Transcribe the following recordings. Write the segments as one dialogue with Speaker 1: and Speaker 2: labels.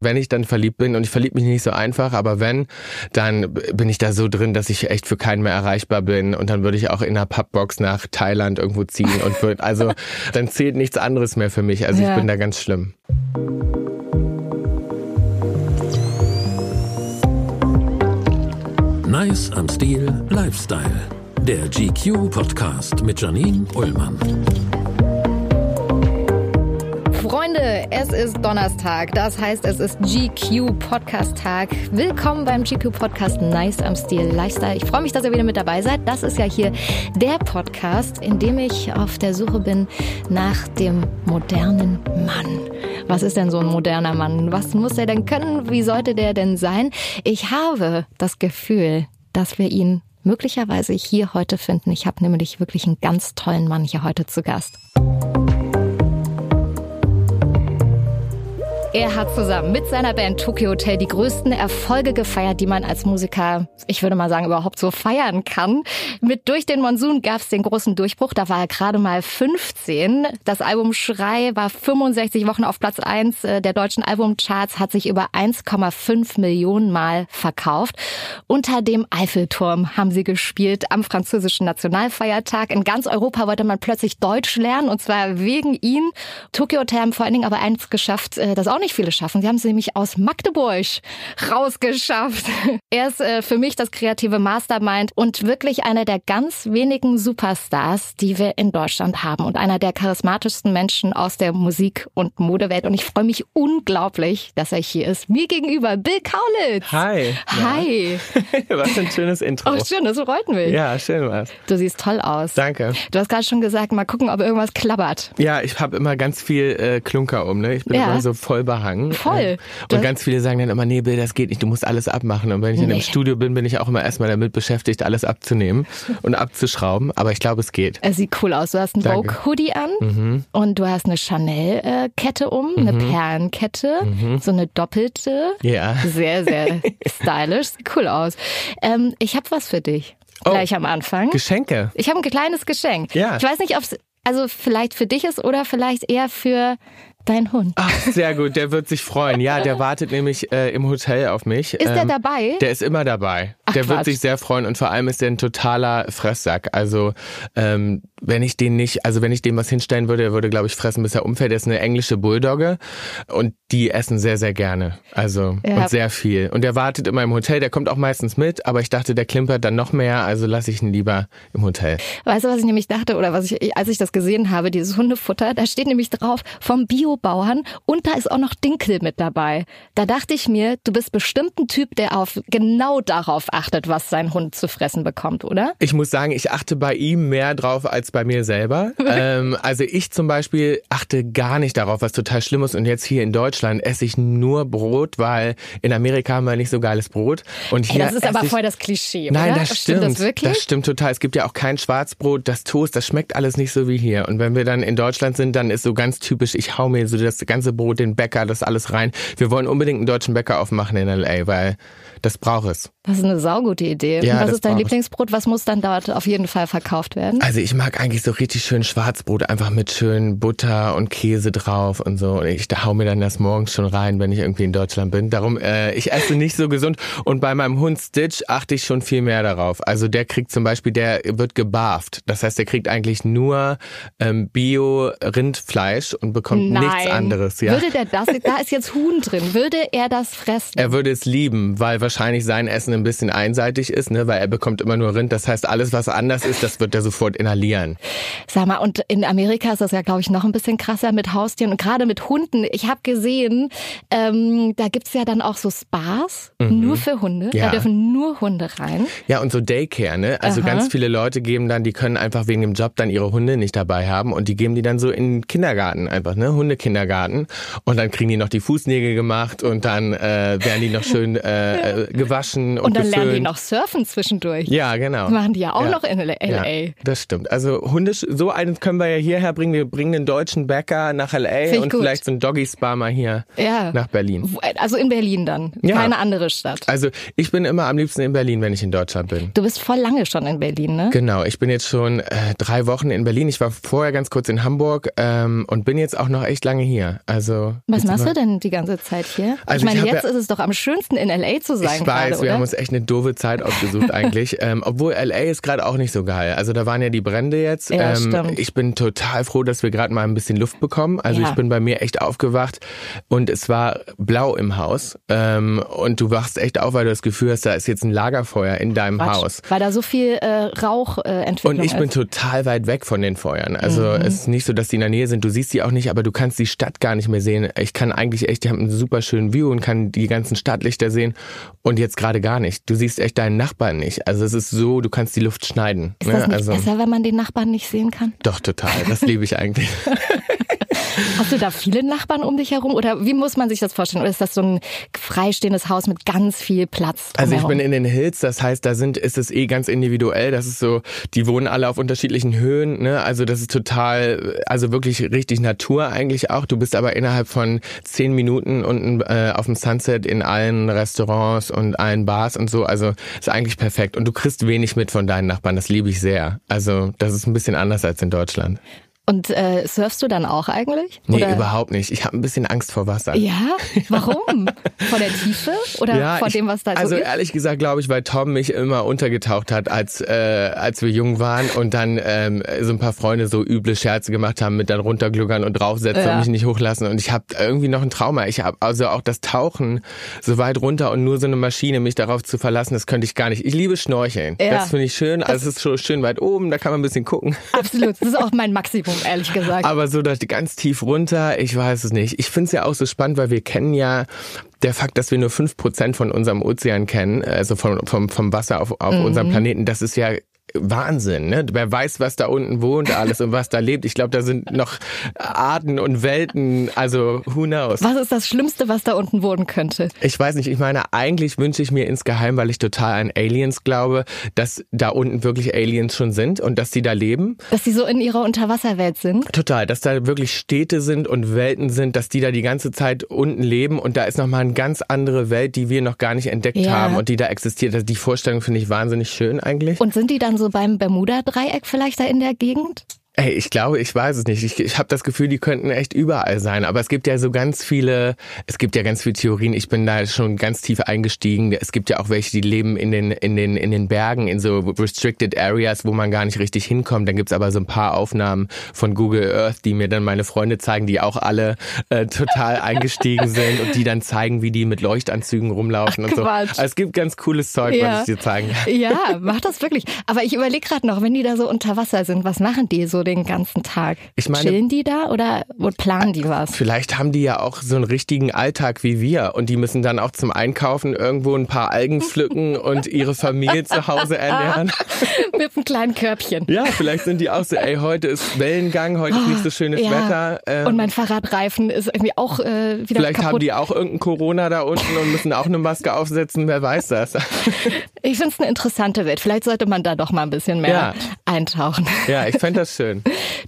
Speaker 1: Wenn ich dann verliebt bin und ich verliebe mich nicht so einfach, aber wenn, dann bin ich da so drin, dass ich echt für keinen mehr erreichbar bin und dann würde ich auch in einer Pubbox nach Thailand irgendwo ziehen und würd, also dann zählt nichts anderes mehr für mich. Also ja. ich bin da ganz schlimm.
Speaker 2: Nice am Stil Lifestyle. Der GQ Podcast mit Janine Ullmann.
Speaker 3: Freunde, es ist Donnerstag. Das heißt, es ist GQ Podcast Tag. Willkommen beim GQ Podcast Nice am Stil Lifestyle. Ich freue mich, dass ihr wieder mit dabei seid. Das ist ja hier der Podcast, in dem ich auf der Suche bin nach dem modernen Mann. Was ist denn so ein moderner Mann? Was muss er denn können? Wie sollte der denn sein? Ich habe das Gefühl, dass wir ihn möglicherweise hier heute finden. Ich habe nämlich wirklich einen ganz tollen Mann hier heute zu Gast. Er hat zusammen mit seiner Band Tokyo Hotel die größten Erfolge gefeiert, die man als Musiker, ich würde mal sagen, überhaupt so feiern kann. Mit Durch den Monsun gab es den großen Durchbruch. Da war er gerade mal 15. Das Album Schrei war 65 Wochen auf Platz 1 äh, der deutschen Albumcharts, hat sich über 1,5 Millionen Mal verkauft. Unter dem Eiffelturm haben sie gespielt am französischen Nationalfeiertag. In ganz Europa wollte man plötzlich Deutsch lernen und zwar wegen ihm. Tokyo Hotel haben vor allen Dingen aber eins geschafft, äh, das auch nicht viele schaffen. Sie haben es nämlich aus Magdeburg rausgeschafft. Er ist äh, für mich das kreative Mastermind und wirklich einer der ganz wenigen Superstars, die wir in Deutschland haben und einer der charismatischsten Menschen aus der Musik- und Modewelt. Und ich freue mich unglaublich, dass er hier ist. Mir gegenüber Bill Kaulitz.
Speaker 1: Hi.
Speaker 3: Hi.
Speaker 1: Was ein schönes Intro.
Speaker 3: Auch schön, das freut mich.
Speaker 1: Ja, schön was.
Speaker 3: Du siehst toll aus.
Speaker 1: Danke.
Speaker 3: Du hast gerade schon gesagt, mal gucken, ob irgendwas klappert.
Speaker 1: Ja, ich habe immer ganz viel äh, Klunker um. Ne? Ich bin ja. immer so voll überhangen.
Speaker 3: Voll.
Speaker 1: Ähm, und das ganz viele sagen dann immer, nee, Bill, das geht nicht, du musst alles abmachen. Und wenn ich nee. in einem Studio bin, bin ich auch immer erstmal damit beschäftigt, alles abzunehmen und abzuschrauben. Aber ich glaube, es geht.
Speaker 3: Es sieht cool aus. Du hast einen Vogue-Hoodie an mhm. und du hast eine Chanel-Kette um, eine mhm. Perlenkette, mhm. so eine doppelte.
Speaker 1: Ja.
Speaker 3: Sehr, sehr stylisch. Sieht cool aus. Ähm, ich habe was für dich. Oh, gleich am Anfang.
Speaker 1: Geschenke.
Speaker 3: Ich habe ein kleines Geschenk.
Speaker 1: Ja.
Speaker 3: Ich weiß nicht, ob es also vielleicht für dich ist oder vielleicht eher für dein Hund.
Speaker 1: Ach, sehr gut, der wird sich freuen. Ja, der wartet nämlich äh, im Hotel auf mich.
Speaker 3: Ist ähm, der dabei?
Speaker 1: Der ist immer dabei.
Speaker 3: Ach,
Speaker 1: der
Speaker 3: Quatsch.
Speaker 1: wird sich sehr freuen und vor allem ist der ein totaler Fresssack. Also ähm, wenn ich den nicht, also wenn ich dem was hinstellen würde, er würde, glaube ich, fressen, bis er umfällt. Der ist eine englische Bulldogge und die essen sehr, sehr gerne. Also ja. und sehr viel. Und der wartet immer im Hotel, der kommt auch meistens mit, aber ich dachte, der klimpert dann noch mehr, also lasse ich ihn lieber im Hotel.
Speaker 3: Weißt du, was ich nämlich dachte, oder was ich, als ich das gesehen habe, dieses Hundefutter, da steht nämlich drauf vom Biobauern und da ist auch noch Dinkel mit dabei. Da dachte ich mir, du bist bestimmt ein Typ, der auf genau darauf achtet, was sein Hund zu fressen bekommt, oder?
Speaker 1: Ich muss sagen, ich achte bei ihm mehr drauf als bei mir selber. ähm, also ich zum Beispiel achte gar nicht darauf, was total schlimm ist. Und jetzt hier in Deutschland esse ich nur Brot, weil in Amerika haben wir nicht so geiles Brot. Und hier
Speaker 3: hey, das ist aber voll das Klischee,
Speaker 1: Nein,
Speaker 3: oder?
Speaker 1: das stimmt.
Speaker 3: Stimmt das wirklich?
Speaker 1: Das stimmt total. Es gibt ja auch kein Schwarzbrot, das Toast, das schmeckt alles nicht so wie hier. Und wenn wir dann in Deutschland sind, dann ist so ganz typisch, ich hau mir so das ganze Brot, den Bäcker, das alles rein. Wir wollen unbedingt einen deutschen Bäcker aufmachen in L.A., weil das braucht es.
Speaker 3: Das ist eine saugute Idee.
Speaker 1: Ja,
Speaker 3: was ist dein. Lieblingsbrot? Was muss dann dort auf jeden Fall verkauft werden?
Speaker 1: Also ich mag eigentlich so richtig schön Schwarzbrot, einfach mit schön Butter und Käse drauf und so. Und ich hau mir dann das morgens schon rein, wenn ich irgendwie in Deutschland bin. Darum, äh, ich esse nicht so gesund. Und bei meinem Hund Stitch achte ich schon viel mehr darauf. Also der kriegt zum Beispiel, der wird gebarft. Das heißt, der kriegt eigentlich nur ähm, Bio-Rindfleisch und bekommt
Speaker 3: Nein.
Speaker 1: nichts anderes. Ja.
Speaker 3: Würde der das, da ist jetzt Huhn drin, würde er das fressen?
Speaker 1: Er würde es lieben, weil wahrscheinlich sein Essen ein bisschen einseitig ist, ne? weil er bekommt immer nur Rind. Das heißt, alles, was anders ist, das wird er sofort inhalieren.
Speaker 3: Sag mal, und in Amerika ist das ja, glaube ich, noch ein bisschen krasser mit Haustieren und gerade mit Hunden. Ich habe gesehen, ähm, da gibt's ja dann auch so Spas, nur für Hunde.
Speaker 1: Ja.
Speaker 3: Da dürfen nur Hunde rein.
Speaker 1: Ja, und so Daycare, ne? Also
Speaker 3: Aha.
Speaker 1: ganz viele Leute geben dann, die können einfach wegen dem Job dann ihre Hunde nicht dabei haben und die geben die dann so in den Kindergarten einfach, ne? Hundekindergarten. Und dann kriegen die noch die Fußnägel gemacht und dann äh, werden die noch schön äh, gewaschen und,
Speaker 3: Und dann lernen waren die noch surfen zwischendurch?
Speaker 1: Ja, genau.
Speaker 3: Das machen die ja auch
Speaker 1: Ja.
Speaker 3: noch in LA.
Speaker 1: Ja, das stimmt. Also Hunde, so einen können wir ja hierher bringen. Wir bringen den deutschen Bäcker nach LA und
Speaker 3: gut.
Speaker 1: vielleicht so ein Doggy Spa mal hier
Speaker 3: Ja.
Speaker 1: nach Berlin.
Speaker 3: Wo- Also in Berlin dann, keine andere Stadt.
Speaker 1: Also ich bin immer am liebsten in Berlin, wenn ich in Deutschland bin.
Speaker 3: Du bist voll lange schon in Berlin, ne?
Speaker 1: Genau, ich bin jetzt schon äh, drei Wochen in Berlin. Ich war vorher ganz kurz in Hamburg ähm, und bin jetzt auch noch echt lange hier. Also
Speaker 3: Was machst du denn die ganze Zeit hier?
Speaker 1: Also
Speaker 3: ich meine,
Speaker 1: ich
Speaker 3: jetzt
Speaker 1: ja-
Speaker 3: ist es doch am schönsten in LA zu sein
Speaker 1: Ich
Speaker 3: gerade,
Speaker 1: weiß, wir
Speaker 3: oder?
Speaker 1: haben uns echt eine doofe Zeit ausgesucht eigentlich. ähm, obwohl LA ist gerade auch nicht so geil. Also da waren ja die Brände jetzt.
Speaker 3: Ja,
Speaker 1: ähm,
Speaker 3: stimmt.
Speaker 1: ich bin total froh, dass wir gerade mal ein bisschen Luft bekommen. Also
Speaker 3: Ja.
Speaker 1: ich bin bei mir echt aufgewacht und es war blau im Haus. Ähm, und du wachst echt auf, weil du das Gefühl hast, da ist jetzt ein Lagerfeuer in deinem
Speaker 3: Quatsch,
Speaker 1: Haus.
Speaker 3: Weil da so viel äh, Rauch äh, Entwicklung
Speaker 1: Und ich bin
Speaker 3: ist.
Speaker 1: total weit weg von den Feuern. Also
Speaker 3: Mhm.
Speaker 1: es ist nicht so, dass die in der Nähe sind. Du siehst die auch nicht, aber du kannst die Stadt gar nicht mehr sehen. Ich kann eigentlich echt, ich habe einen super schönen View und kann die ganzen Stadtlichter sehen. Und jetzt gerade gar nicht. Du siehst echt deinen Nachbarn nicht. Also es ist so, du kannst die Luft schneiden.
Speaker 3: Ist das
Speaker 1: ne?
Speaker 3: nicht
Speaker 1: also
Speaker 3: besser, wenn man den Nachbarn nicht sehen kann?
Speaker 1: doch total. Das liebe ich eigentlich.
Speaker 3: Hast du da viele Nachbarn um dich herum? Oder wie muss man sich das vorstellen? Oder ist das so ein freistehendes Haus mit ganz viel Platz?
Speaker 1: Also ich
Speaker 3: drumherum?
Speaker 1: bin in den Hills, das heißt, da sind, ist es eh ganz individuell. Das ist so, die wohnen alle auf unterschiedlichen Höhen, ne? Also das ist total, also wirklich richtig Natur eigentlich auch. Du bist aber innerhalb von zehn Minuten unten äh, auf dem Sunset in allen Restaurants und allen Bars und so. Also ist eigentlich perfekt. Und du kriegst wenig mit von deinen Nachbarn. Das liebe ich sehr. Also das ist ein bisschen anders als in Deutschland.
Speaker 3: Und äh, surfst du dann auch eigentlich?
Speaker 1: Nee,
Speaker 3: Oder?
Speaker 1: überhaupt nicht. Ich habe ein bisschen Angst vor Wasser.
Speaker 3: Ja? Warum? Vor der Tiefe? Oder vor
Speaker 1: ich-
Speaker 3: dem, was da
Speaker 1: also
Speaker 3: so ist?
Speaker 1: ehrlich gesagt glaube ich, weil Tom mich immer untergetaucht hat, als äh, als wir jung waren und dann ähm, so ein paar Freunde so üble Scherze gemacht haben mit dann runtergluckern und draufsetzen
Speaker 3: Ja.
Speaker 1: und mich nicht hochlassen und ich habe irgendwie noch ein Trauma. Ich habe also auch das Tauchen so weit runter und nur so eine Maschine mich darauf zu verlassen, das könnte ich gar nicht. Ich liebe Schnorcheln.
Speaker 3: Ja.
Speaker 1: Das finde ich schön. Also es ist schon schön weit oben, da kann man ein bisschen gucken.
Speaker 3: Absolut. Das ist auch mein Maximum, ehrlich gesagt.
Speaker 1: Aber so dass ganz tief runter, ich weiß es nicht. Ich finde es ja auch so spannend, weil wir kennen ja der Fakt, dass wir nur fünf Prozent von unserem Ozean kennen, also vom, vom, vom Wasser auf, auf unserem Planeten, das ist ja Wahnsinn, ne? Wer weiß, was da unten wohnt alles und was da lebt. Ich glaube, da sind noch Arten und Welten, also who knows.
Speaker 3: was ist das Schlimmste, was da unten wohnen könnte?
Speaker 1: Ich weiß nicht, ich meine, eigentlich wünsche ich mir insgeheim, weil ich total an Aliens glaube, dass da unten wirklich Aliens schon sind und dass die da leben.
Speaker 3: Dass sie so in ihrer Unterwasserwelt sind?
Speaker 1: Total, dass da wirklich Städte sind und Welten sind, dass die da die ganze Zeit unten leben und da ist nochmal eine ganz andere Welt, die wir noch gar nicht entdeckt
Speaker 3: Ja.
Speaker 1: haben und die da existiert. Also die Vorstellung finde ich wahnsinnig schön eigentlich.
Speaker 3: Und sind die dann so beim Bermuda-Dreieck vielleicht da in der Gegend?
Speaker 1: Ey, ich glaube, ich weiß es nicht. Ich, ich habe das Gefühl, die könnten echt überall sein. Aber es gibt ja so ganz viele, es gibt ja ganz viele Theorien. Ich bin da schon ganz tief eingestiegen. Es gibt ja auch welche, die leben in den, in den, in den Bergen, in so restricted areas, wo man gar nicht richtig hinkommt. Dann gibt's aber so ein paar Aufnahmen von Google Earth, die mir dann meine Freunde zeigen, die auch alle äh, total eingestiegen sind und die dann zeigen, wie die mit Leuchtanzügen rumlaufen
Speaker 3: Ach,
Speaker 1: und so.
Speaker 3: Quatsch.
Speaker 1: Also es gibt ganz cooles Zeug,
Speaker 3: Ja.
Speaker 1: was ich dir zeigen kann.
Speaker 3: Ja, mach das wirklich. Aber ich überlege gerade noch, wenn die da so unter Wasser sind, was machen die so den ganzen Tag?
Speaker 1: Ich meine-
Speaker 3: Chillen die da oder planen die was?
Speaker 1: Vielleicht haben die ja auch so einen richtigen Alltag wie wir und die müssen dann auch zum Einkaufen irgendwo ein paar Algen pflücken und ihre Familie zu Hause ernähren.
Speaker 3: Mit einem kleinen Körbchen.
Speaker 1: Ja, vielleicht sind die auch so, ey, heute ist Wellengang, heute ist nicht so schönes
Speaker 3: Ja.
Speaker 1: Wetter. ähm,
Speaker 3: und mein Fahrradreifen ist irgendwie auch äh, wieder
Speaker 1: Vielleicht haben
Speaker 3: kaputt.
Speaker 1: die auch irgendein Corona da unten und müssen auch eine Maske aufsetzen, wer weiß das.
Speaker 3: Ich finde es eine interessante Welt. Vielleicht sollte man da doch mal ein bisschen mehr
Speaker 1: Ja.
Speaker 3: eintauchen.
Speaker 1: Ja, ich fände das schön.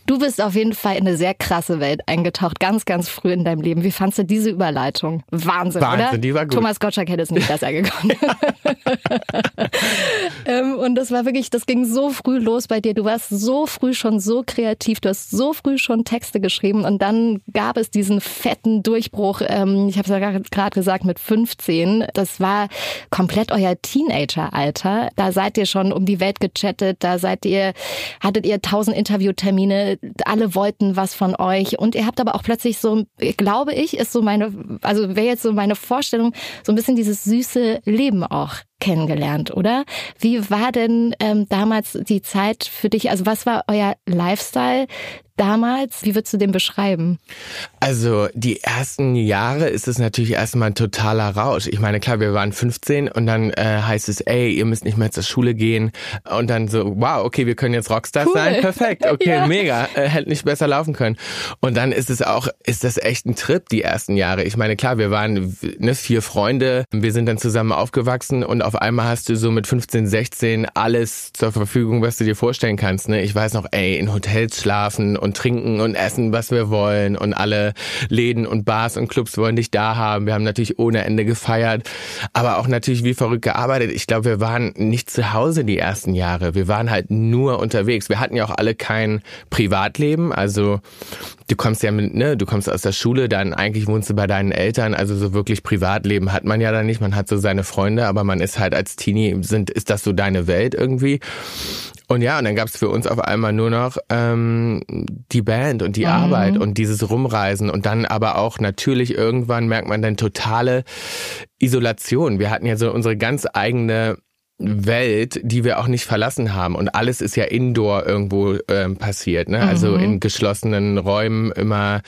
Speaker 3: Du bist auf jeden Fall in eine sehr krasse Welt eingetaucht, ganz, ganz früh in deinem Leben. Wie fandst du diese Überleitung? Wahnsinn,
Speaker 1: Wahnsinn,
Speaker 3: oder?
Speaker 1: die war gut.
Speaker 3: Thomas Gottschalk hätte es nicht besser gekonnt. ähm, und das war wirklich, das ging so früh los bei dir. Du warst so früh schon so kreativ, du hast so früh schon Texte geschrieben und dann gab es diesen fetten Durchbruch. Ähm, ich habe es ja gerade gesagt mit 15. Das war komplett euer Teenageralter. Da seid ihr schon um die Welt gechattet, da seid ihr, hattet ihr tausend Interviewtermine, alle wollten was von euch. Und ihr habt aber auch plötzlich so, glaube ich, ist so meine, also wäre jetzt so meine Vorstellung, so ein bisschen dieses süße Leben auch kennengelernt, oder? Wie war denn ähm, damals die Zeit für dich? Also was war euer Lifestyle damals? Wie würdest du den beschreiben?
Speaker 1: Also die ersten Jahre ist es natürlich erstmal ein totaler Rausch. Ich meine, klar, wir waren 15 und dann äh, heißt es, ey, ihr müsst nicht mehr zur Schule gehen. Und dann so, wow, okay, wir können jetzt Rockstars
Speaker 3: Cool.
Speaker 1: sein. Perfekt, okay,
Speaker 3: Ja.
Speaker 1: mega. Äh, hätte nicht besser laufen können. Und dann ist es auch, ist das echt ein Trip, die ersten Jahre. Ich meine, klar, wir waren ne, vier Freunde, wir sind dann zusammen aufgewachsen und auf einmal hast du so mit 15, 16 alles zur Verfügung, was du dir vorstellen kannst. Ne? Ich weiß noch, ey, in Hotels schlafen und trinken und essen, was wir wollen und alle Läden und Bars und Clubs wollen dich da haben. Wir haben natürlich ohne Ende gefeiert, aber auch natürlich wie verrückt gearbeitet. Ich glaube, wir waren nicht zu Hause die ersten Jahre. Wir waren halt nur unterwegs. Wir hatten ja auch alle kein Privatleben, also du kommst ja mit, ne, du kommst aus der Schule, dann eigentlich wohnst du bei deinen Eltern, also so wirklich Privatleben hat man ja dann nicht. Man hat so seine Freunde, aber man ist halt als Teenie, sind, ist das so deine Welt irgendwie. Und ja, und dann gab's für uns auf einmal nur noch ähm, die Band und die mhm. Arbeit und dieses Rumreisen und dann aber auch natürlich irgendwann merkt man dann totale Isolation. Wir hatten ja so unsere ganz eigene Welt, die wir auch nicht verlassen haben. Und alles ist ja indoor irgendwo ähm, passiert. Ne? Also mhm. in geschlossenen Räumen immer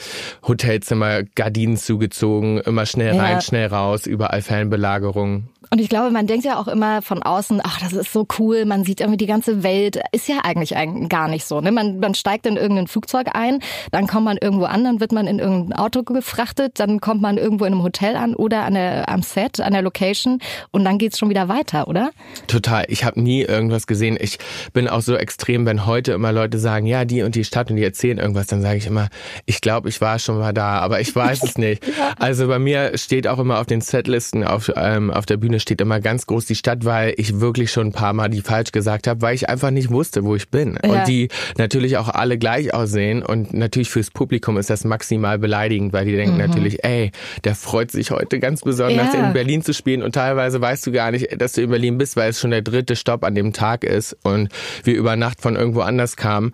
Speaker 1: Hotelzimmer, Gardinen zugezogen, immer schnell rein, ja. schnell raus, überall Fernbelagerung.
Speaker 3: Und ich glaube, man denkt ja auch immer von außen, ach, das ist so cool, man sieht irgendwie die ganze Welt. Ist ja eigentlich gar nicht so. Ne? Man, man steigt in irgendein Flugzeug ein, dann kommt man irgendwo an, dann wird man in irgendein Auto gefrachtet, dann kommt man irgendwo in einem Hotel an oder an der, am Set, an der Location und dann geht's schon wieder weiter, oder?
Speaker 1: Total. Ich habe nie irgendwas gesehen. Ich bin auch so extrem, wenn heute immer Leute sagen, ja, die und die Stadt und die erzählen irgendwas, dann sage ich immer, ich glaube, ich war schon mal da, aber ich weiß es nicht. ja. Also bei mir steht auch immer auf den Setlisten auf, ähm, auf der Bühne steht immer ganz groß die Stadt, weil ich wirklich schon ein paar Mal die falsch gesagt habe, weil ich einfach nicht wusste, wo ich bin. Ja. Und die natürlich auch alle gleich aussehen. Und natürlich fürs Publikum ist das maximal beleidigend, weil die denken mhm. natürlich, ey, der freut sich heute ganz besonders ja. in Berlin zu spielen. Und teilweise weißt du gar nicht, dass du in Berlin bist, weil es schon der dritte Stopp an dem Tag ist und wir über Nacht von irgendwo anders kamen.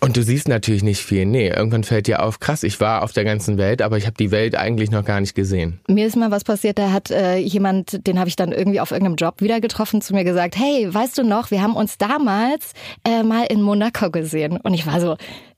Speaker 1: Und du siehst natürlich nicht viel. Nee, irgendwann fällt dir auf, krass, ich war auf der ganzen Welt, aber ich habe die Welt eigentlich noch gar nicht gesehen.
Speaker 3: Mir ist mal was passiert, da hat äh, jemand, den habe ich dann irgendwie auf irgendeinem Job wieder getroffen, zu mir gesagt, hey, weißt du noch, wir haben uns damals äh, mal in Monaco gesehen. Und ich war so,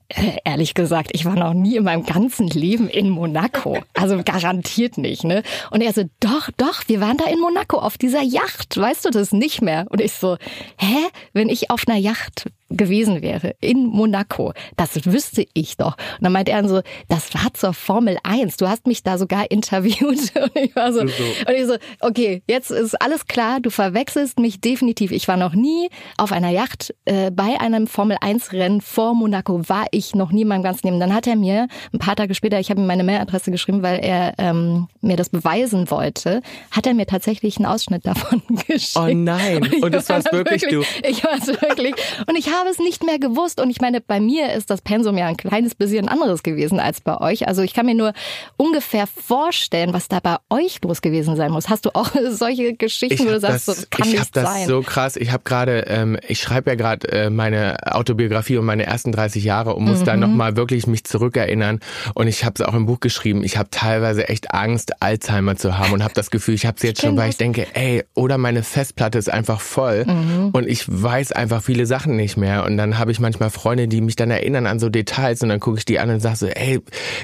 Speaker 3: äh, ehrlich gesagt, ich war noch nie in meinem ganzen Leben in Monaco. Also garantiert nicht, ne? Und er so, doch, doch, wir waren da in Monaco auf dieser Yacht. Weißt du das nicht mehr? Und ich so, hä? Wenn ich auf einer Yacht gewesen wäre in Monaco, das wüsste ich doch. Und dann meint er so, das war zur Formel 1. Du hast mich da sogar interviewt. Und ich war so, und ich so, okay, jetzt ist alles klar, du verwechselst mich definitiv. Ich war noch nie auf einer Yacht äh, bei einem Formel 1 Rennen vor Monaco, war ich noch nie in meinem ganzen Leben. Dann hat er mir ein paar Tage später, ich habe ihm meine Mailadresse geschrieben, weil er ähm, mir das beweisen wollte, hat er mir tatsächlich einen Ausschnitt davon geschickt.
Speaker 1: Oh nein, und, und das war wirklich, wirklich du.
Speaker 3: Ich war es wirklich. Und ich habe habe es nicht mehr gewusst. Und ich meine, bei mir ist das Pensum ja ein kleines bisschen anderes gewesen als bei euch. Also ich kann mir nur ungefähr vorstellen, was da bei euch los gewesen sein muss. Hast du auch solche Geschichten, wo du sagst, das, so, kann
Speaker 1: ich
Speaker 3: nicht
Speaker 1: das sein? so krass. Ich habe gerade, ähm, ich schreibe ja gerade äh, meine Autobiografie um meine ersten 30 Jahre und muss mhm. da nochmal wirklich mich zurückerinnern. Und ich habe es auch im Buch geschrieben. Ich habe teilweise echt Angst, Alzheimer zu haben und habe das Gefühl, ich habe es jetzt schon, weil ich denke, ey, oder meine Festplatte ist einfach voll mhm. und ich weiß einfach viele Sachen nicht mehr mehr. Und dann habe ich manchmal Freunde, die mich dann erinnern an so Details und dann gucke ich die an und sage so, ey,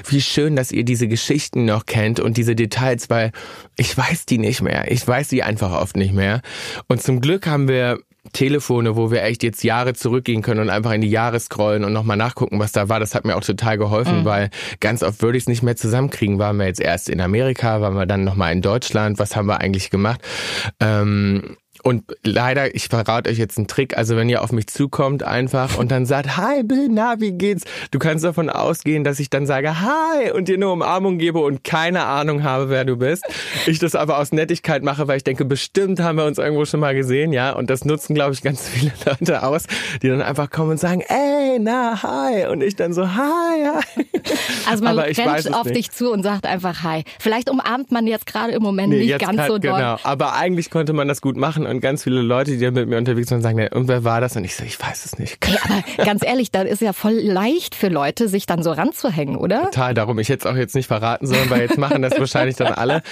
Speaker 1: wie schön, dass ihr diese Geschichten noch kennt und diese Details, weil ich weiß die nicht mehr. Ich weiß sie einfach oft nicht mehr. Und zum Glück haben wir Telefone, wo wir echt jetzt Jahre zurückgehen können und einfach in die Jahre scrollen und nochmal nachgucken, was da war. Das hat mir auch total geholfen, mhm. weil ganz oft würde ich es nicht mehr zusammenkriegen. Waren wir jetzt erst in Amerika, waren wir dann nochmal in Deutschland, was haben wir eigentlich gemacht? Ähm, und leider, ich verrate euch jetzt einen Trick. Also wenn ihr auf mich zukommt einfach und dann sagt, hi Bill, na, wie geht's? Du kannst davon ausgehen, dass ich dann sage, hi und dir eine Umarmung gebe und keine Ahnung habe, wer du bist. Ich das aber aus Nettigkeit mache, weil ich denke, bestimmt haben wir uns irgendwo schon mal gesehen, ja. Und das nutzen, glaube ich, ganz viele Leute aus, die dann einfach kommen und sagen, ey, na, hi. Und ich dann so, hi, hi.
Speaker 3: Also man rennt auf nicht. dich zu und sagt einfach hi. Vielleicht umarmt man jetzt gerade im Moment nee, nicht ganz so doll. Genau,
Speaker 1: aber eigentlich konnte man das gut machen und ganz viele Leute, die mit mir unterwegs sind, sagen, und wer war das? Und ich so, ich weiß es nicht.
Speaker 3: Ja, aber ganz ehrlich, da ist ja voll leicht für Leute, sich dann so ranzuhängen, oder?
Speaker 1: Total, darum. Ich hätte es auch jetzt nicht verraten sollen, weil jetzt machen das wahrscheinlich dann alle.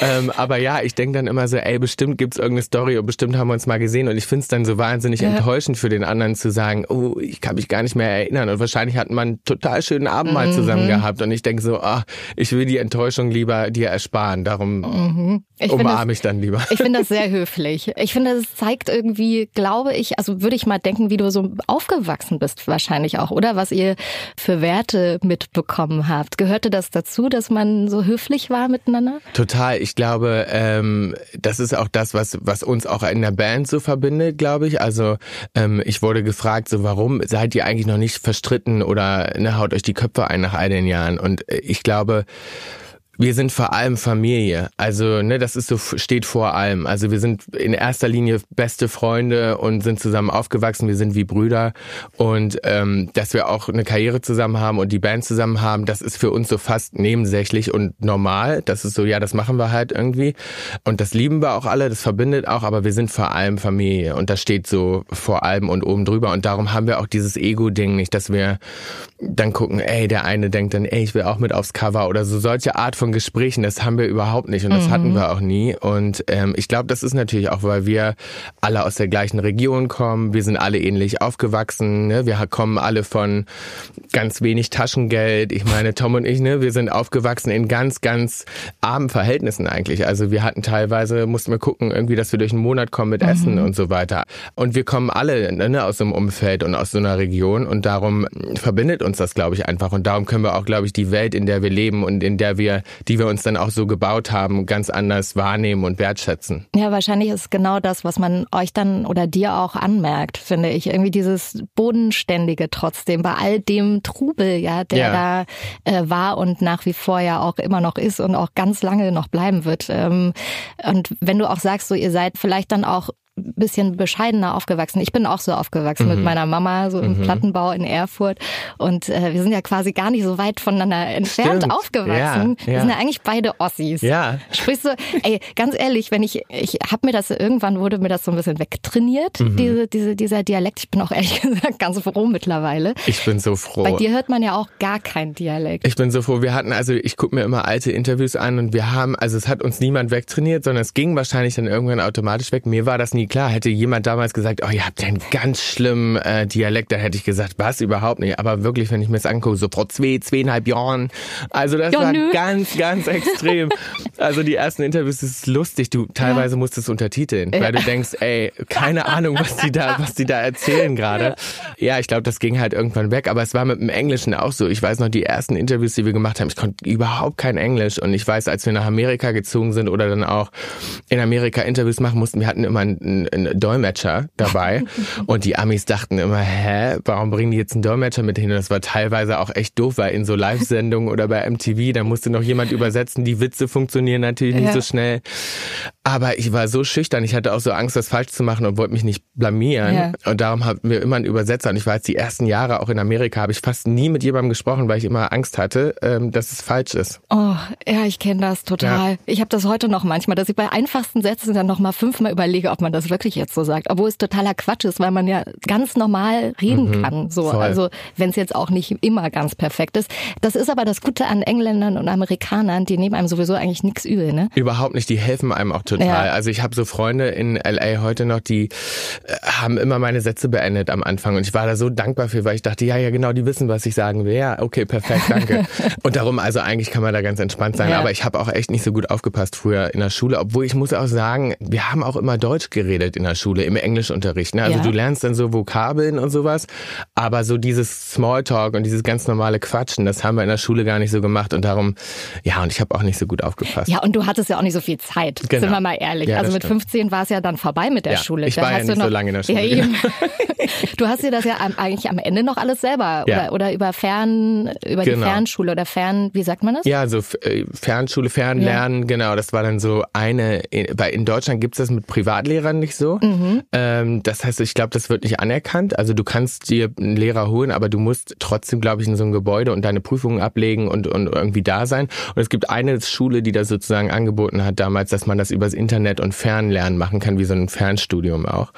Speaker 1: Ähm, aber ja, ich denke dann immer so, ey, bestimmt gibt's irgendeine Story und bestimmt haben wir uns mal gesehen. Und ich finde es dann so wahnsinnig ja. enttäuschend für den anderen zu sagen, oh, ich kann mich gar nicht mehr erinnern. Und wahrscheinlich hat man einen total schönen Abend mal mhm. zusammen gehabt. Und ich denke so, ah, ich will die Enttäuschung lieber dir ersparen. Darum mhm. umarme ich dann lieber.
Speaker 3: Ich finde das sehr höflich. Ich finde, es zeigt irgendwie, glaube ich, also würde ich mal denken, wie du so aufgewachsen bist wahrscheinlich auch, oder? Was ihr für Werte mitbekommen habt. Gehörte das dazu, dass man so höflich war miteinander?
Speaker 1: Total. Ich glaube, ähm, das ist auch das, was, was uns auch in der Band so verbindet, glaube ich. Also ähm, ich wurde gefragt, so warum seid ihr eigentlich noch nicht verstritten oder ne, haut euch die Köpfe ein nach all den Jahren? Und äh, ich glaube, wir sind vor allem Familie. Also, ne, das ist so, steht vor allem. Also wir sind in erster Linie beste Freunde und sind zusammen aufgewachsen. Wir sind wie Brüder. Und ähm, dass wir auch eine Karriere zusammen haben und die Band zusammen haben, das ist für uns so fast nebensächlich und normal. Das ist so, ja, das machen wir halt irgendwie. Und das lieben wir auch alle, das verbindet auch, aber wir sind vor allem Familie. Und das steht so vor allem und oben drüber. Und darum haben wir auch dieses Ego-Ding nicht, dass wir dann gucken, ey, der eine denkt dann, ey, ich will auch mit aufs Cover oder so solche Art von von Gesprächen, das haben wir überhaupt nicht und das mhm. hatten wir auch nie. Und ähm, ich glaube, das ist natürlich auch, weil wir alle aus der gleichen Region kommen. Wir sind alle ähnlich aufgewachsen. Ne? Wir kommen alle von ganz wenig Taschengeld. Ich meine, Tom und ich, ne, wir sind aufgewachsen in ganz, ganz armen Verhältnissen eigentlich. Also wir hatten teilweise, mussten wir gucken, irgendwie, dass wir durch einen Monat kommen mit mhm. Essen und so weiter. Und wir kommen alle ne, aus so einem Umfeld und aus so einer Region und darum verbindet uns das, glaube ich, einfach. Und darum können wir auch, glaube ich, die Welt, in der wir leben und in der wir die wir uns dann auch so gebaut haben, ganz anders wahrnehmen und wertschätzen.
Speaker 3: Ja, wahrscheinlich ist genau das, was man euch dann oder dir auch anmerkt, finde ich. Irgendwie dieses Bodenständige trotzdem bei all dem Trubel, ja, der ja. da äh, war und nach wie vor ja auch immer noch ist und auch ganz lange noch bleiben wird. Ähm, und wenn du auch sagst, so ihr seid vielleicht dann auch bisschen bescheidener aufgewachsen. Ich bin auch so aufgewachsen mhm. mit meiner Mama, so im mhm. Plattenbau in Erfurt. Und äh, wir sind ja quasi gar nicht so weit voneinander entfernt Stimmt. aufgewachsen. Ja, wir sind ja eigentlich beide Ossis.
Speaker 1: Ja.
Speaker 3: Sprichst du, ey, ganz ehrlich, wenn ich, ich habe mir das, irgendwann wurde mir das so ein bisschen wegtrainiert, mhm. diese, diese, dieser Dialekt. Ich bin auch ehrlich gesagt ganz froh mittlerweile.
Speaker 1: Ich bin so froh.
Speaker 3: Bei dir hört man ja auch gar keinen Dialekt.
Speaker 1: Ich bin so froh. Wir hatten, also ich gucke mir immer alte Interviews an und wir haben, also es hat uns niemand wegtrainiert, sondern es ging wahrscheinlich dann irgendwann automatisch weg. Mir war das nie klar. Hätte jemand damals gesagt, oh, ihr habt einen ganz schlimmen äh, Dialekt, dann hätte ich gesagt, was, überhaupt nicht. Aber wirklich, wenn ich mir das angucke, so vor zwei, zweieinhalb Jahren, also das ja, war nö. ganz, ganz extrem. also die ersten Interviews ist lustig. Du teilweise ja. musst es untertiteln, weil du denkst, ey, keine Ahnung, was die da, was die da erzählen gerade. Ja, ich glaube, das ging halt irgendwann weg. Aber es war mit dem Englischen auch so. Ich weiß noch, die ersten Interviews, die wir gemacht haben, ich konnte überhaupt kein Englisch. Und ich weiß, als wir nach Amerika gezogen sind oder dann auch in Amerika Interviews machen mussten, wir hatten immer einen, einen Dolmetscher dabei. und die Amis dachten immer, hä, warum bringen die jetzt einen Dolmetscher mit hin? Und das war teilweise auch echt doof, weil in so Live-Sendungen oder bei MTV, da musste noch jemand übersetzen. Die Witze funktionieren natürlich nicht ja. so schnell. Aber ich war so schüchtern, ich hatte auch so Angst, das falsch zu machen und wollte mich nicht blamieren. Ja. Und darum hatten wir immer einen Übersetzer. Und ich war jetzt die ersten Jahre auch in Amerika, habe ich fast nie mit jemandem gesprochen, weil ich immer Angst hatte, ähm, dass es falsch ist.
Speaker 3: Oh, ja, ich kenne das total. Ja. Ich habe das heute noch manchmal, dass ich bei einfachsten Sätzen dann nochmal fünfmal überlege, ob man das wirklich jetzt so sagt. Obwohl es totaler Quatsch ist, weil man ja ganz normal reden mhm, kann. So, voll. also wenn es jetzt auch nicht immer ganz perfekt ist. Das ist aber das Gute an Engländern und Amerikanern, die nehmen einem sowieso eigentlich nichts übel, ne?
Speaker 1: Überhaupt nicht, die helfen einem auch total total. Ja. Also ich habe so Freunde in LA heute noch, die äh, haben immer meine Sätze beendet am Anfang und ich war da so dankbar für, weil ich dachte, ja, ja, genau, die wissen, was ich sagen will. Ja, okay, perfekt, danke. und darum, also eigentlich kann man da ganz entspannt sein, ja. aber ich habe auch echt nicht so gut aufgepasst früher in der Schule, obwohl ich muss auch sagen, wir haben auch immer Deutsch geredet in der Schule, im Englischunterricht. Ne? Also ja. du lernst dann so Vokabeln und sowas, aber so dieses Smalltalk und dieses ganz normale Quatschen, das haben wir in der Schule gar nicht so gemacht und darum, ja, und ich habe auch nicht so gut aufgepasst.
Speaker 3: Ja, und du hattest ja auch nicht so viel Zeit. Genau mal ehrlich. Ja, also mit stimmt. 15 war es ja dann vorbei mit der ja, Schule.
Speaker 1: Ich da war ja nicht noch, so lange in der Schule. Ja,
Speaker 3: du hast dir das ja eigentlich am Ende noch alles selber oder, oder über Fern, über genau. die Fernschule oder Fern, wie sagt man das?
Speaker 1: Ja, so äh, Fernschule, Fernlernen, genau. Das war dann so eine, weil in Deutschland gibt es das mit Privatlehrern nicht so. Mhm. Ähm, das heißt, ich glaube, das wird nicht anerkannt. Also du kannst dir einen Lehrer holen, aber du musst trotzdem, glaube ich, in so einem Gebäude und deine Prüfungen ablegen und, und irgendwie da sein. Und es gibt eine Schule, die das sozusagen angeboten hat damals, dass man das übers Internet und Fernlernen machen kann, wie so ein Fernstudium auch.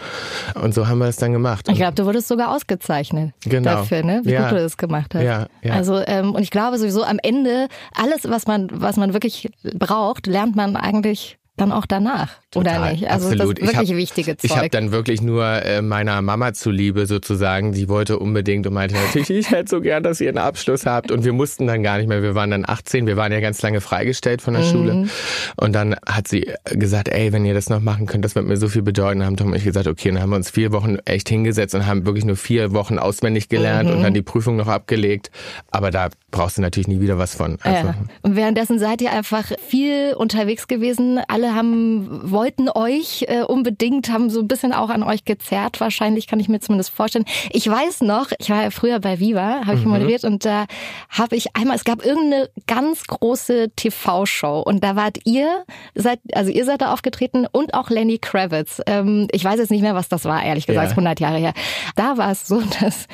Speaker 1: Und so haben wir es dann gemacht.
Speaker 3: Ich glaube, du wurdest sogar ausgezeichnet genau. dafür, ne? wie ja. gut du das gemacht hast. Ja, ja. Also ähm, und ich glaube sowieso am Ende alles, was man was man wirklich braucht, lernt man eigentlich dann auch danach,
Speaker 1: Total,
Speaker 3: oder nicht? Also
Speaker 1: absolut.
Speaker 3: das wirklich
Speaker 1: ich hab,
Speaker 3: wichtige Zeug.
Speaker 1: Ich habe dann wirklich nur äh, meiner Mama zuliebe sozusagen, die wollte unbedingt und meinte natürlich, ich hätte so gern, dass ihr einen Abschluss habt und wir mussten dann gar nicht mehr, wir waren dann 18, wir waren ja ganz lange freigestellt von der
Speaker 3: Mhm.
Speaker 1: Schule und dann hat sie gesagt, ey, wenn ihr das noch machen könnt, das wird mir so viel bedeuten, haben Tom und ich gesagt, okay, dann haben wir uns vier Wochen echt hingesetzt und haben wirklich nur vier Wochen auswendig gelernt
Speaker 3: Mhm.
Speaker 1: und dann die Prüfung noch abgelegt, aber da brauchst du natürlich nie wieder was von. Also,
Speaker 3: Ja. Und währenddessen seid ihr einfach viel unterwegs gewesen. Alle haben, wollten euch äh, unbedingt, haben so ein bisschen auch an euch gezerrt. Wahrscheinlich kann ich mir zumindest vorstellen. Ich weiß noch, ich war ja früher bei Viva, habe ich
Speaker 1: Mhm.
Speaker 3: moderiert und da habe ich einmal, es gab irgendeine ganz große TV-Show und da wart ihr, seid, also ihr seid da aufgetreten und auch Lenny Kravitz. Ähm, ich weiß jetzt nicht mehr, was das war, ehrlich gesagt,
Speaker 1: Ja.
Speaker 3: 100 Jahre her. Da war es so, dass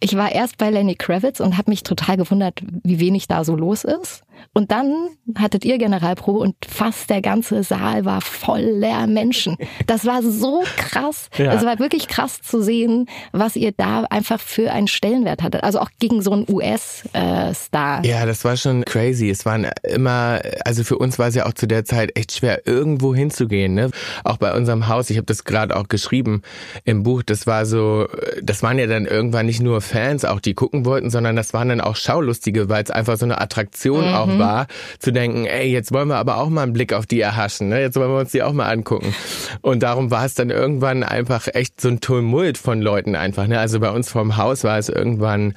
Speaker 3: ich war erst bei Lenny Kravitz und habe mich total gewundert, wie wenig da so los ist. Und dann hattet ihr Generalprobe und fast der ganze Saal war voller Menschen. Das war so krass.
Speaker 1: Ja.
Speaker 3: Es war wirklich krass zu sehen, was ihr da einfach für einen Stellenwert hattet. Also auch gegen so einen US-Star.
Speaker 1: Ja, das war schon crazy. Es waren immer, also für uns war es ja auch zu der Zeit echt schwer, irgendwo hinzugehen. Ne? Auch bei unserem Haus, ich habe das gerade auch geschrieben im Buch, das war so, das waren ja dann irgendwann nicht nur Fans, auch die gucken wollten, sondern das waren dann auch Schaulustige, weil es einfach so eine Attraktion auch war, zu denken, ey, jetzt wollen wir aber auch mal einen Blick auf die erhaschen, ne? jetzt wollen wir uns die auch mal angucken. Und darum war es dann irgendwann einfach echt so ein Tumult von Leuten einfach. Ne? Also bei uns vorm Haus war es irgendwann,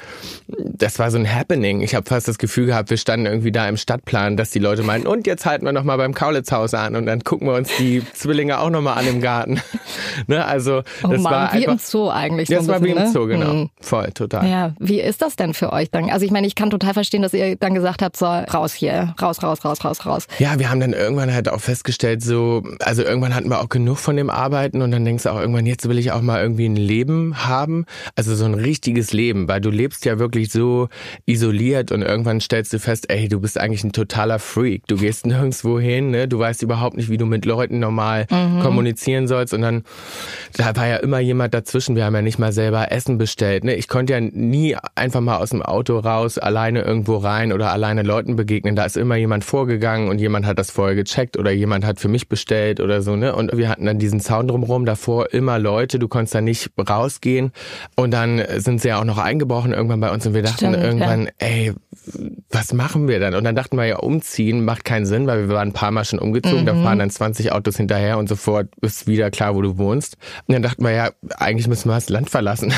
Speaker 1: das war so ein Happening. Ich habe fast das Gefühl gehabt, wir standen irgendwie da im Stadtplan, dass die Leute meinten, und jetzt halten wir noch mal beim Kaulitzhaus an und dann gucken wir uns die Zwillinge auch noch mal an im Garten. ne? Also
Speaker 3: Oh
Speaker 1: das
Speaker 3: Mann,
Speaker 1: war
Speaker 3: wie
Speaker 1: einfach,
Speaker 3: im Zoo eigentlich. so
Speaker 1: das
Speaker 3: ein
Speaker 1: war wie
Speaker 3: bisschen,
Speaker 1: im
Speaker 3: ne?
Speaker 1: Zoo, genau.
Speaker 3: Hm.
Speaker 1: Voll, total.
Speaker 3: Ja, wie ist das denn für euch dann? Also ich meine, ich kann total verstehen, dass ihr dann gesagt habt, so raus hier, raus, raus, raus, raus, raus.
Speaker 1: Ja, wir haben dann irgendwann halt auch festgestellt, so, also irgendwann hatten wir auch genug von dem Arbeiten und dann denkst du auch irgendwann, jetzt will ich auch mal irgendwie ein Leben haben. Also so ein richtiges Leben, weil du lebst ja wirklich so isoliert und irgendwann stellst du fest, ey, du bist eigentlich ein totaler Freak. Du gehst nirgendwo hin, ne? Du weißt überhaupt nicht, wie du mit Leuten normal kommunizieren sollst und dann, da war ja immer jemand dazwischen. Wir haben ja nicht mal selber Essen bestellt, ne? Ich konnte ja nie einfach mal aus dem Auto raus, alleine irgendwo rein oder alleine Leuten begegnen. Da ist immer jemand vorgegangen und jemand hat das vorher gecheckt oder jemand hat für mich bestellt oder so, ne? Und wir hatten dann diesen Zaun drumherum, davor immer Leute, du konntest da nicht rausgehen. Und dann sind sie ja auch noch eingebrochen irgendwann bei uns und wir dachten
Speaker 3: Stimmt,
Speaker 1: irgendwann, ey, was machen wir dann? Und dann dachten wir ja, umziehen macht keinen Sinn, weil wir waren ein paar Mal schon umgezogen, da fahren dann 20 Autos hinterher und sofort ist wieder klar, wo du wohnst. Und dann dachten wir ja, eigentlich müssen wir das Land verlassen.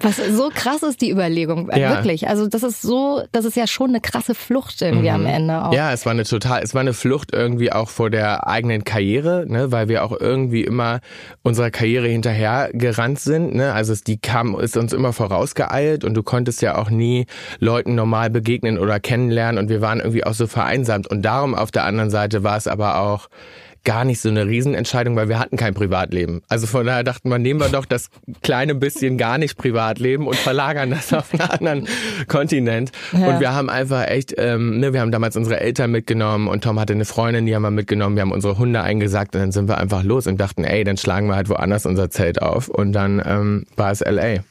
Speaker 3: Was so krass ist die Überlegung,
Speaker 1: Ja.
Speaker 3: wirklich. Also das ist so, das ist ja schon eine krasse Flucht irgendwie am Ende auch.
Speaker 1: Ja, es war eine total, es war eine Flucht irgendwie auch vor der eigenen Karriere, ne, weil wir auch irgendwie immer unserer Karriere hinterher gerannt sind, ne? Also es, die kam, ist uns immer vorausgeeilt und du konntest ja auch nie Leuten normal begegnen oder kennenlernen und wir waren irgendwie auch so vereinsamt und darum auf der anderen Seite war es aber auch gar nicht so eine Riesenentscheidung, weil wir hatten kein Privatleben. Also von daher dachten wir, nehmen wir doch das kleine bisschen gar nicht Privatleben und verlagern das auf einen anderen Kontinent.
Speaker 3: Ja.
Speaker 1: Und wir haben einfach echt, ähm, ne, wir haben damals unsere Eltern mitgenommen und Tom hatte eine Freundin, die haben wir mitgenommen, wir haben unsere Hunde eingesackt und dann sind wir einfach los und dachten, ey, dann schlagen wir halt woanders unser Zelt auf. Und dann ähm, war es LA.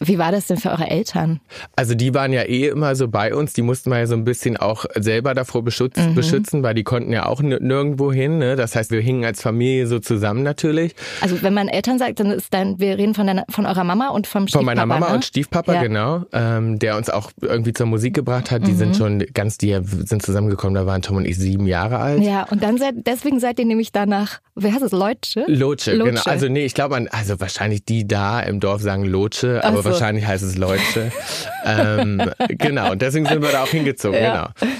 Speaker 3: Wie war das denn für eure Eltern?
Speaker 1: Also die waren ja eh immer so bei uns, die mussten wir ja so ein bisschen auch selber davor beschütz,
Speaker 3: Mhm.
Speaker 1: beschützen, weil die konnten ja auch nirgendwo hin. Ne? Das heißt, wir hingen als Familie so zusammen natürlich.
Speaker 3: Also wenn man Eltern sagt, dann ist dann, wir reden von, deiner, von eurer Mama und vom Stiefpapa,
Speaker 1: Von meiner Mama
Speaker 3: ne?
Speaker 1: und Stiefpapa,
Speaker 3: Ja.
Speaker 1: genau, ähm, der uns auch irgendwie zur Musik gebracht hat. Die
Speaker 3: Mhm.
Speaker 1: sind schon ganz, die sind zusammengekommen, da waren Tom und ich sieben Jahre alt.
Speaker 3: Ja, und dann seid, deswegen seid ihr nämlich danach, wie heißt es, Leutsche?
Speaker 1: Lotsche, genau. Also nee, ich glaube, also wahrscheinlich die da im Dorf sagen Lotsche, aber
Speaker 3: so.
Speaker 1: wahrscheinlich heißt es Leutsche. ähm, genau, und deswegen sind wir da auch hingezogen,
Speaker 3: Ja.
Speaker 1: genau.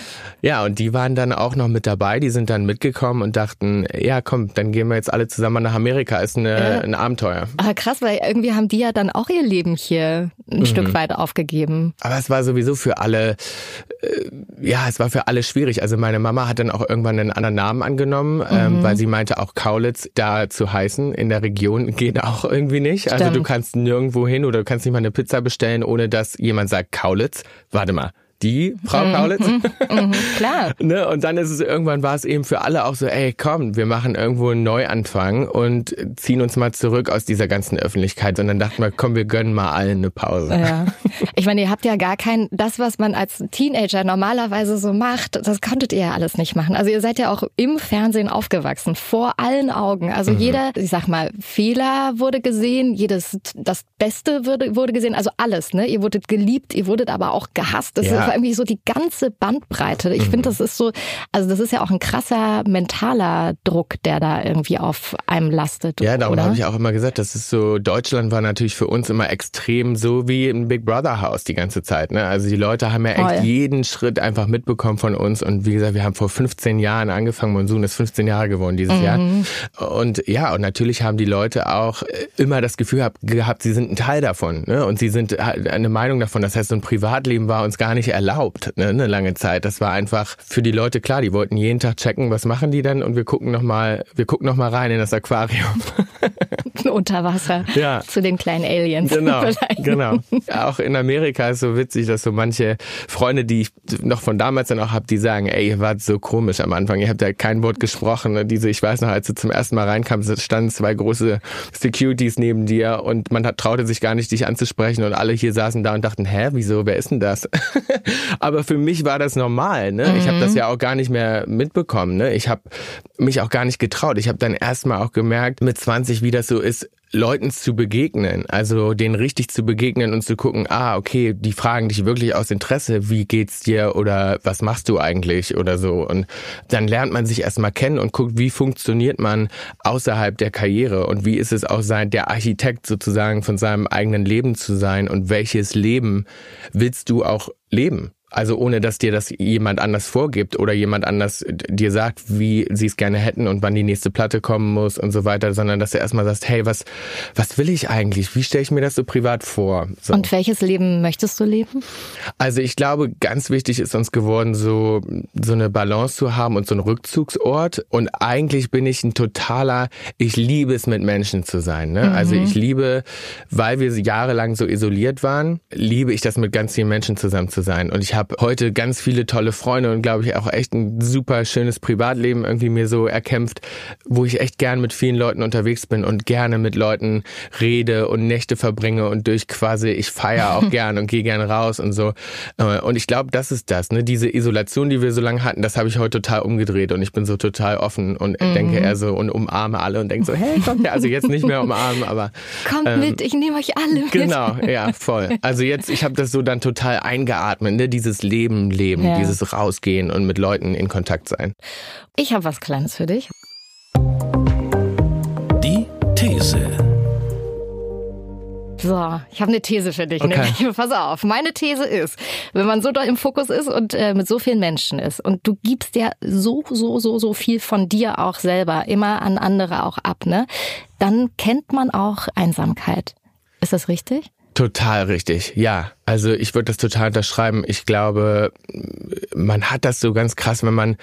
Speaker 1: Ja, und die waren dann auch noch mit dabei, die sind dann mitgekommen und dachten, ja komm, dann gehen wir jetzt alle zusammen nach Amerika, ist eine,
Speaker 3: Ja.
Speaker 1: ein Abenteuer.
Speaker 3: Aber krass, weil irgendwie haben die ja dann auch ihr Leben hier ein
Speaker 1: Mhm.
Speaker 3: Stück weit aufgegeben.
Speaker 1: Aber es war sowieso für alle, äh, ja, es war für alle schwierig. Also meine Mama hat dann auch irgendwann einen anderen Namen angenommen,
Speaker 3: Mhm.
Speaker 1: ähm, weil sie meinte, auch Kaulitz da zu heißen in der Region geht auch irgendwie nicht. Also du
Speaker 3: Stimmt.
Speaker 1: kannst nirgendwo hin oder du kannst nicht mal eine Pizza bestellen, ohne dass jemand sagt Kaulitz. Warte mal. Die Frau mhm, Kaulitz. Mhm,
Speaker 3: mhm, klar.
Speaker 1: ne? Und dann ist es irgendwann war es eben für alle auch so, ey, komm, wir machen irgendwo einen Neuanfang und ziehen uns mal zurück aus dieser ganzen Öffentlichkeit. Und dann dachten wir, komm, wir gönnen mal allen eine Pause.
Speaker 3: Ja. Ich meine, ihr habt ja gar kein, das, was man als Teenager normalerweise so macht, das konntet ihr ja alles nicht machen. Also ihr seid ja auch im Fernsehen aufgewachsen, vor allen Augen. Also mhm. jeder, ich sag mal, Fehler wurde gesehen, jedes, das Beste wurde, wurde gesehen, also alles, ne? Ihr wurdet geliebt, ihr wurdet aber auch gehasst. Das ja. War irgendwie so die ganze Bandbreite. Ich mhm. finde, das ist so, also das ist ja auch ein krasser mentaler Druck, der da irgendwie auf einem lastet.
Speaker 1: Ja, darum habe ich auch immer gesagt, das ist so, Deutschland war natürlich für uns immer extrem so wie ein Big Brother Haus die ganze Zeit. Ne? Also die Leute haben ja echt Voll. jeden Schritt einfach mitbekommen von uns. Und wie gesagt, wir haben vor 15 Jahren angefangen, Monsun ist 15 Jahre geworden dieses mhm. Jahr. Und ja, und natürlich haben die Leute auch immer das Gefühl gehabt, sie sind ein Teil davon. Ne? Und sie sind eine Meinung davon. Das heißt, so ein Privatleben war uns gar nicht erlaubt, ne? eine lange Zeit. Das war einfach für die Leute klar. Die wollten jeden Tag checken, was machen die denn? Und wir gucken nochmal, wir gucken noch mal rein in das Aquarium.
Speaker 3: Unter Wasser. Ja. Zu den kleinen Aliens.
Speaker 1: Genau. genau. Auch in Amerika ist so witzig, dass so manche Freunde, die ich noch von damals dann auch habe, die sagen, ey, ihr wart so komisch am Anfang. Ihr habt ja kein Wort gesprochen. Diese, ich weiß noch, als du zum ersten Mal reinkam, standen zwei große Securities neben dir und man hat, traute sich gar nicht, dich anzusprechen und alle hier saßen da und dachten, hä, wieso, wer ist denn das? Aber für mich war das normal. Ne? Mhm. Ich habe das ja auch gar nicht mehr mitbekommen. Ne? Ich habe mich auch gar nicht getraut. Ich habe dann erstmal auch gemerkt mit 20, wie das so ist, Leuten zu begegnen, also denen richtig zu begegnen und zu gucken, ah, okay, die fragen dich wirklich aus Interesse, wie geht's dir oder was machst du eigentlich oder so. Und dann lernt man sich erstmal kennen und guckt, wie funktioniert man außerhalb der Karriere und wie ist es auch sein, der Architekt sozusagen von seinem eigenen Leben zu sein und welches Leben willst du auch leben? Also ohne, dass dir das jemand anders vorgibt oder jemand anders dir sagt, wie sie es gerne hätten und wann die nächste Platte kommen muss und so weiter, sondern dass du erstmal sagst, hey, was, was will ich eigentlich? Wie stelle ich mir das so privat vor? So.
Speaker 3: Und welches Leben möchtest du leben?
Speaker 1: Also ich glaube, ganz wichtig ist uns geworden, so, so eine Balance zu haben und so einen Rückzugsort. Und eigentlich bin ich ein totaler, ich liebe es, mit Menschen zu sein. Ne? Also mhm. Also ich liebe, weil wir jahrelang so isoliert waren, liebe ich das mit ganz vielen Menschen zusammen zu sein. Und ich habe heute ganz viele tolle Freunde und glaube ich auch echt ein super schönes Privatleben irgendwie mir so erkämpft, wo ich echt gern mit vielen Leuten unterwegs bin und gerne mit Leuten rede und Nächte verbringe und durch quasi, ich feiere auch gern und gehe gern raus und so. Äh, und ich glaube, das ist das, ne? Diese Isolation, die wir so lange hatten, das habe ich heute total umgedreht und ich bin so total offen und mhm. denke eher so und umarme alle und denke so, hey, kommt ja, also jetzt nicht mehr umarmen, aber
Speaker 3: kommt ähm, mit, ich nehme euch alle mit.
Speaker 1: Genau, ja, voll. Also jetzt, ich habe das so dann total eingeatmet, ne? Diese dieses Leben leben, ja. dieses Rausgehen und mit Leuten in Kontakt sein.
Speaker 3: Ich habe was Kleines für dich.
Speaker 2: Die These.
Speaker 3: So, ich habe eine These für dich. Okay. Ne? Pass auf, meine These ist, wenn man so da im Fokus ist und äh, mit so vielen Menschen ist und du gibst ja so, so, so, so viel von dir auch selber immer an andere auch ab, ne? Dann kennt man auch Einsamkeit. Ist das richtig?
Speaker 1: Total richtig, ja. Also ich würde das total unterschreiben. Ich glaube, man hat das so ganz krass, wenn man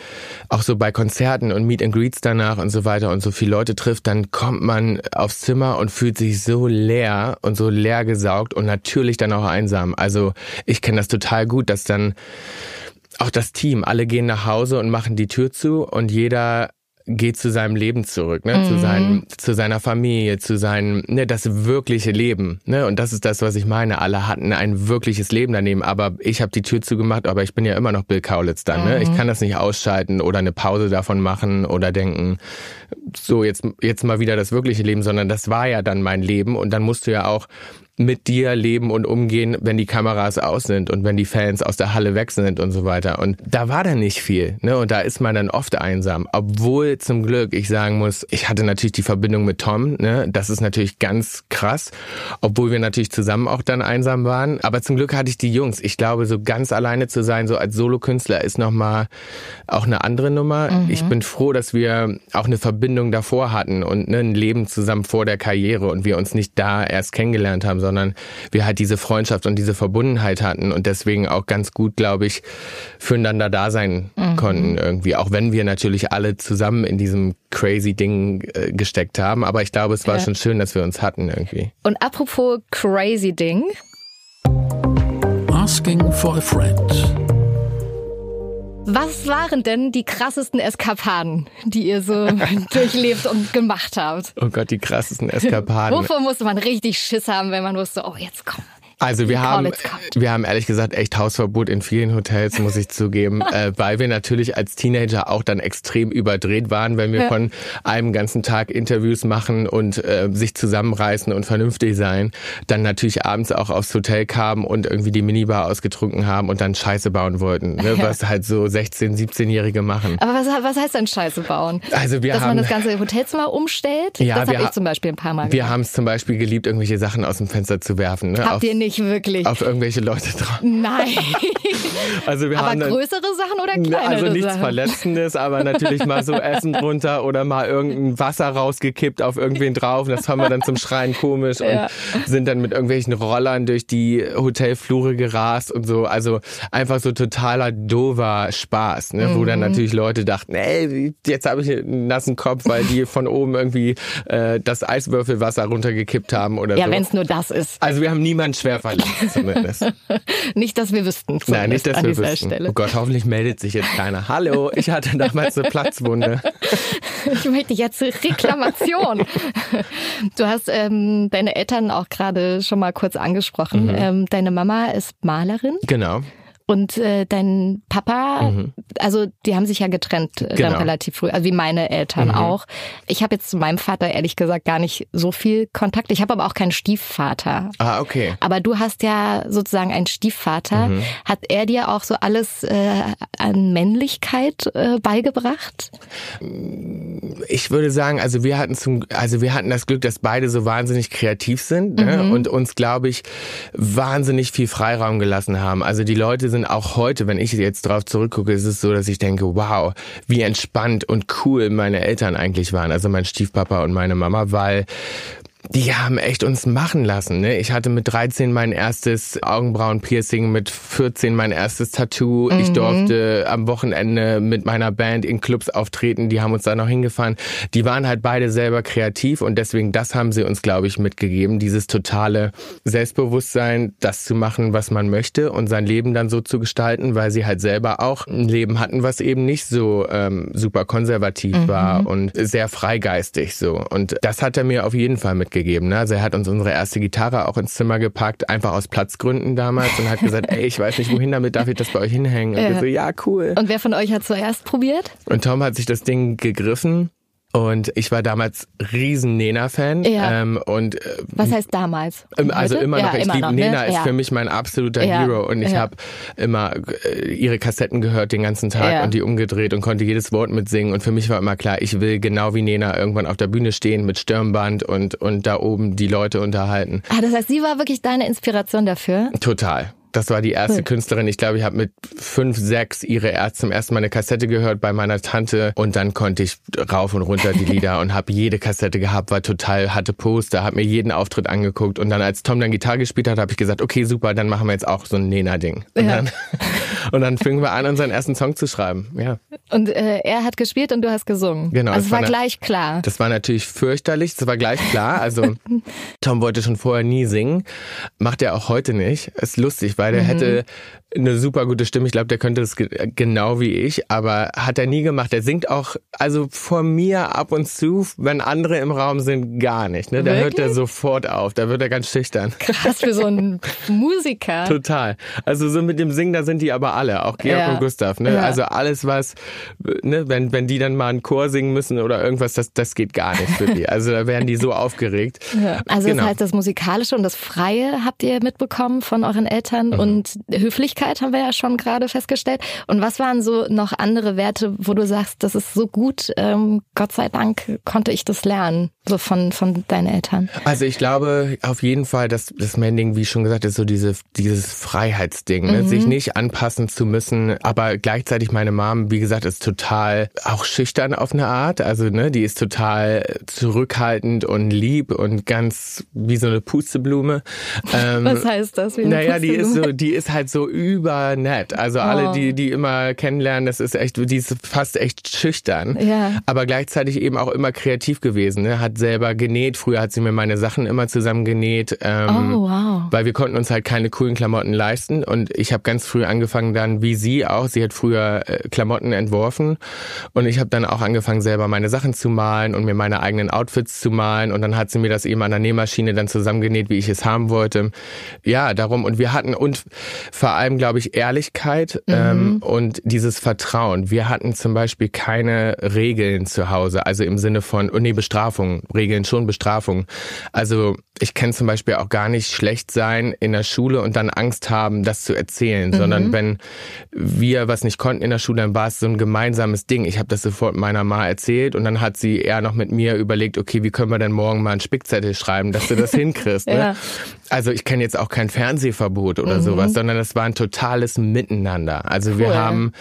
Speaker 1: auch so bei Konzerten und Meet and Greets danach und so weiter und so viele Leute trifft, dann kommt man aufs Zimmer und fühlt sich so leer und so leer gesaugt und natürlich dann auch einsam. Also ich kenne das total gut, dass dann auch das Team, alle gehen nach Hause und machen die Tür zu und jeder geht zu seinem Leben zurück, ne? Mhm. zu, seinem, zu seiner Familie, zu seinem, ne, das wirkliche Leben. Ne? Und das ist das, was ich meine. Alle hatten ein wirkliches Leben daneben, aber ich habe die Tür zugemacht, aber ich bin ja immer noch Bill Kaulitz dann. Mhm. Ne? Ich mhm. kann das nicht ausschalten oder eine Pause davon machen oder denken, so jetzt, jetzt mal wieder das wirkliche Leben, sondern das war ja dann mein Leben und dann musst du ja auch mit dir leben und umgehen, wenn die Kameras aus sind und wenn die Fans aus der Halle weg sind und so weiter. Und da war dann nicht viel, ne? Und da ist man dann oft einsam. Obwohl zum Glück ich sagen muss, ich hatte natürlich die Verbindung mit Tom, ne? Das ist natürlich ganz krass. Obwohl wir natürlich zusammen auch dann einsam waren. Aber zum Glück hatte ich die Jungs. Ich glaube, so ganz alleine zu sein, so als Solokünstler ist nochmal auch eine andere Nummer. Mhm. Ich bin froh, dass wir auch eine Verbindung davor hatten und ne, ein Leben zusammen vor der Karriere und wir uns nicht da erst kennengelernt haben, sondern wir halt diese Freundschaft und diese Verbundenheit hatten und deswegen auch ganz gut, glaube ich, füreinander da sein mhm. konnten irgendwie. Auch wenn wir natürlich alle zusammen in diesem crazy Ding äh, gesteckt haben. Aber ich glaube, es war ja. schon schön, dass wir uns hatten irgendwie.
Speaker 3: Und apropos crazy Ding.
Speaker 2: Asking for a Friend.
Speaker 3: Was waren denn die krassesten Eskapaden, die ihr so durchlebt und gemacht habt?
Speaker 1: Oh Gott, die krassesten Eskapaden.
Speaker 3: Wovor musste man richtig Schiss haben, wenn man wusste, oh, jetzt komm.
Speaker 1: Also wir haben, wir haben ehrlich gesagt echt Hausverbot in vielen Hotels, muss ich zugeben, äh, weil wir natürlich als Teenager auch dann extrem überdreht waren, wenn wir
Speaker 3: Ja.
Speaker 1: von einem ganzen Tag Interviews machen und äh, sich zusammenreißen und vernünftig sein, dann natürlich abends auch aufs Hotel kamen und irgendwie die Minibar ausgetrunken haben und dann Scheiße bauen wollten, ne,
Speaker 3: Ja.
Speaker 1: was halt so 16-, 17-Jährige machen.
Speaker 3: Aber was, was heißt denn Scheiße bauen?
Speaker 1: Also wir
Speaker 3: Dass man
Speaker 1: haben
Speaker 3: das ganze Hotelzimmer umstellt?
Speaker 1: Ja,
Speaker 3: das
Speaker 1: wir
Speaker 3: habe ich zum Beispiel ein paar Mal
Speaker 1: wir
Speaker 3: gemacht.
Speaker 1: haben es zum Beispiel geliebt, irgendwelche Sachen aus dem Fenster zu werfen. Ne?
Speaker 3: Habt
Speaker 1: auf,
Speaker 3: ihr nicht wirklich?
Speaker 1: auf irgendwelche Leute drauf.
Speaker 3: Nein.
Speaker 1: Also wir
Speaker 3: Aber
Speaker 1: haben dann,
Speaker 3: größere Sachen oder
Speaker 1: Ne,
Speaker 3: kleinere
Speaker 1: Also nichts
Speaker 3: Sachen?
Speaker 1: Verletzendes, aber natürlich mal so Essen drunter oder mal irgendein Wasser rausgekippt auf irgendwen drauf. Das haben wir dann zum Schreien komisch
Speaker 3: Ja.
Speaker 1: und sind dann mit irgendwelchen Rollern durch die Hotelflure gerast und so. Also einfach so totaler dover Spaß, ne? wo
Speaker 3: Mhm.
Speaker 1: dann natürlich Leute dachten, ey, jetzt habe ich einen nassen Kopf, weil die von oben irgendwie äh, das Eiswürfelwasser runtergekippt haben oder
Speaker 3: Ja,
Speaker 1: so.
Speaker 3: wenn es nur das ist.
Speaker 1: Also wir haben niemanden schwer verletzt zumindest.
Speaker 3: Nicht, dass wir wüssten.
Speaker 1: Nein, nicht, dass wir wüssten.
Speaker 3: Stelle.
Speaker 1: Oh Gott, hoffentlich meldet sich jetzt keiner. Hallo, ich hatte damals eine Platzwunde.
Speaker 3: Ich möchte jetzt Reklamation. Du hast ähm, deine Eltern auch gerade schon mal kurz angesprochen.
Speaker 1: Mhm.
Speaker 3: Ähm, deine Mama ist Malerin
Speaker 1: Genau.
Speaker 3: Und äh, dein Papa, also die haben sich ja getrennt äh, dann
Speaker 1: Mhm. Genau. Mhm.
Speaker 3: relativ früh, also wie meine Eltern auch. Ich habe jetzt zu meinem Vater ehrlich gesagt gar nicht so viel Kontakt. Ich habe aber auch keinen Stiefvater.
Speaker 1: Ah, okay.
Speaker 3: Aber du hast ja sozusagen einen Stiefvater.
Speaker 1: Mhm.
Speaker 3: Hat er dir auch so alles äh, an Männlichkeit äh, beigebracht?
Speaker 1: Ich würde sagen, also wir hatten zum, also wir hatten das Glück, dass beide so wahnsinnig kreativ sind ne? und uns, glaube ich, wahnsinnig viel Freiraum gelassen haben. Also die Leute sind auch heute, wenn ich jetzt drauf zurückgucke, ist es so, dass ich denke, wow, wie entspannt und cool meine Eltern eigentlich waren. Also mein Stiefpapa und meine Mama, weil Die haben echt uns machen lassen. Ne? Ich hatte mit 13 mein erstes Augenbrauenpiercing, mit 14 mein erstes Tattoo. Ich durfte am Wochenende mit meiner Band in Clubs auftreten. Die haben uns da noch hingefahren. Die waren halt beide selber kreativ und deswegen das haben sie uns, glaube ich, mitgegeben. Dieses totale Selbstbewusstsein, das zu machen, was man möchte und sein Leben dann so zu gestalten, weil sie halt selber auch ein Leben hatten, was eben nicht so ähm, super konservativ war und sehr freigeistig so. Und das hat er mir auf jeden Fall mitgegeben. Ne? Also er hat uns unsere erste Gitarre auch ins Zimmer gepackt, einfach aus Platzgründen damals und hat gesagt, ey, ich weiß nicht wohin damit, darf ich das bei euch hinhängen? Und
Speaker 3: Ja.
Speaker 1: wir so, ja, cool.
Speaker 3: Und wer von euch hat zuerst probiert?
Speaker 1: Und Tom hat sich das Ding gegriffen. Und ich war damals riesen Nena-Fan.
Speaker 3: Ja.
Speaker 1: Ähm, und äh,
Speaker 3: Was heißt damals?
Speaker 1: ähm, Also
Speaker 3: Heute?
Speaker 1: immer
Speaker 3: Ja,
Speaker 1: noch. Ich
Speaker 3: immer
Speaker 1: liebe
Speaker 3: ne?
Speaker 1: Nena ist
Speaker 3: ja.
Speaker 1: für mich mein absoluter
Speaker 3: Ja,
Speaker 1: Hero und ich
Speaker 3: ja.
Speaker 1: habe immer äh, ihre Kassetten gehört den ganzen Tag
Speaker 3: Ja.
Speaker 1: und die umgedreht und konnte jedes Wort mitsingen und für mich war immer klar, ich will genau wie Nena irgendwann auf der Bühne stehen mit Stirnband und und da oben die Leute unterhalten.
Speaker 3: Ah, das heißt, sie war wirklich deine Inspiration dafür?
Speaker 1: Total. Das war die erste
Speaker 3: Cool.
Speaker 1: Künstlerin. Ich glaube, ich habe mit fünf, sechs ihre erst zum ersten Mal eine Kassette gehört bei meiner Tante und dann konnte ich rauf und runter die Lieder und habe jede Kassette gehabt, war total hatte Poster, habe mir jeden Auftritt angeguckt und dann als Tom dann Gitarre gespielt hat, habe ich gesagt, okay, super, dann machen wir jetzt auch so ein Nena-Ding.
Speaker 3: Ja.
Speaker 1: und dann fingen wir an, unseren ersten Song zu schreiben. Ja,
Speaker 3: Und äh, er hat gespielt und du hast gesungen.
Speaker 1: Genau,
Speaker 3: Also
Speaker 1: es war
Speaker 3: war gleich klar.
Speaker 1: das war natürlich fürchterlich, das war gleich klar. Also Tom wollte schon vorher nie singen, macht er auch heute nicht. Ist lustig, weil der hätte eine super gute Stimme. Ich glaube, der könnte ge genau wie ich, aber hat er nie gemacht. Er singt auch, also vor mir ab und zu, wenn andere im Raum sind, gar nicht. Ne? Da hört er sofort auf, da wird er ganz schüchtern.
Speaker 3: Krass für so einen Musiker.
Speaker 1: Total. Also so mit dem Singen, da sind die aber alle, auch Georg
Speaker 3: Ja.
Speaker 1: und Gustav. Ne?
Speaker 3: Ja.
Speaker 1: Also alles, was, ne, wenn, wenn die dann mal einen Chor singen müssen oder irgendwas, das, das geht gar nicht für die. Also da werden die so aufgeregt.
Speaker 3: Ja. Also
Speaker 1: Genau.
Speaker 3: das heißt, das Musikalische und das Freie habt ihr mitbekommen von euren Eltern
Speaker 1: Mhm.
Speaker 3: und Höflichkeit haben wir ja schon gerade festgestellt. Und was waren so noch andere Werte, wo du sagst, das ist so gut, ähm, Gott sei Dank konnte ich das lernen, so von, von deinen Eltern.
Speaker 1: Also ich glaube auf jeden Fall, dass das Mending, wie schon gesagt, ist so diese, dieses Freiheitsding, ne? sich nicht anpassen zu müssen, aber gleichzeitig meine Mom, wie gesagt, ist total auch schüchtern auf eine Art, also ne, die ist total zurückhaltend und lieb und ganz wie so eine Pusteblume. Ähm,
Speaker 3: Was heißt das?
Speaker 1: Naja, die ist so, die ist halt so übernett. Also alle,
Speaker 3: Oh.
Speaker 1: die die immer kennenlernen, das ist echt, die ist fast echt schüchtern.
Speaker 3: Ja.
Speaker 1: Aber gleichzeitig eben auch immer kreativ gewesen. Ne? Hat selber genäht. Früher hat sie mir meine Sachen immer zusammen genäht. Ähm,
Speaker 3: Oh, wow.
Speaker 1: Weil wir konnten uns halt keine coolen Klamotten leisten. Und ich habe ganz früh angefangen dann, wie sie auch. Sie hat früher äh, Klamotten entworfen. Und ich habe dann auch angefangen, selber meine Sachen zu malen und mir meine eigenen Outfits zu malen. Und dann hat sie mir das eben an der Nähmaschine dann zusammengenäht, wie ich es haben wollte. Ja, darum. Und wir hatten, und vor allem, glaube ich, Ehrlichkeit ähm, und dieses Vertrauen. Wir hatten zum Beispiel keine Regeln zu Hause. Also im Sinne von, oh nee, Bestrafung. Regeln schon, Bestrafung. Also ich kann zum Beispiel auch gar nicht schlecht sein in der Schule und dann Angst haben, das zu erzählen, sondern wenn wir was nicht konnten in der Schule, dann war es so ein gemeinsames Ding. Ich habe das sofort meiner Ma erzählt und dann hat sie eher noch mit mir überlegt, okay, wie können wir denn morgen mal einen Spickzettel schreiben, dass du das hinkriegst.
Speaker 3: Ja.
Speaker 1: ne? Also ich kenne jetzt auch kein Fernsehverbot oder sowas, sondern das war ein totales Miteinander. Also wir
Speaker 3: Cool.
Speaker 1: haben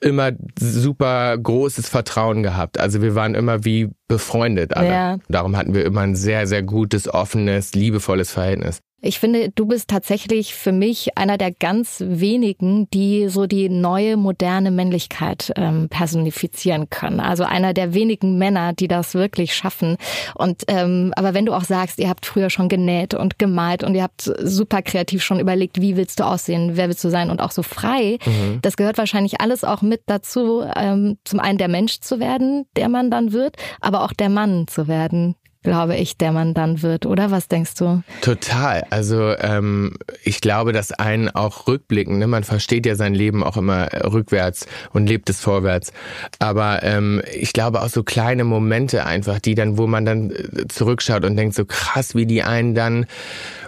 Speaker 1: immer super großes Vertrauen gehabt. Also wir waren immer wie befreundet alle.
Speaker 3: Ja.
Speaker 1: Darum hatten wir immer ein sehr, sehr gutes, offenes, liebevolles Verhältnis.
Speaker 3: Ich finde, du bist tatsächlich für mich einer der ganz wenigen, die so die neue moderne Männlichkeit ähm, personifizieren können. Also einer der wenigen Männer, die das wirklich schaffen. Und ähm, aber wenn du auch sagst, ihr habt früher schon genäht und gemalt und ihr habt super kreativ schon überlegt, wie willst du aussehen, wer willst du sein und auch so frei, das gehört wahrscheinlich alles auch mit dazu, ähm, zum einen der Mensch zu werden, der man dann wird, aber auch der Mann zu werden glaube ich, der man dann wird, oder? Was denkst du?
Speaker 1: Total. Also ähm, ich glaube, dass einen auch rückblicken, ne? man versteht ja sein Leben auch immer äh, rückwärts und lebt es vorwärts. Aber ähm, ich glaube auch so kleine Momente einfach, die dann, wo man dann äh, zurückschaut und denkt, so krass, wie die einen dann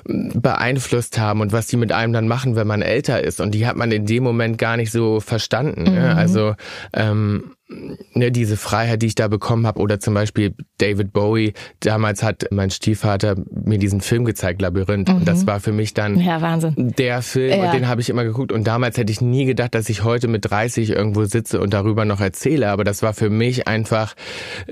Speaker 1: beeinflusst haben und was die mit einem dann machen, wenn man älter ist. Und die hat man in dem Moment gar nicht so verstanden. Ne? Also ähm, ne, diese Freiheit, die ich da bekommen habe, oder zum Beispiel David Bowie, damals hat mein Stiefvater mir diesen Film gezeigt, Labyrinth. Und das war für mich dann
Speaker 3: Ja, Wahnsinn.
Speaker 1: der Film
Speaker 3: Ja.
Speaker 1: und den habe ich immer geguckt. Und damals hätte ich nie gedacht, dass ich heute mit 30 irgendwo sitze und darüber noch erzähle. Aber das war für mich einfach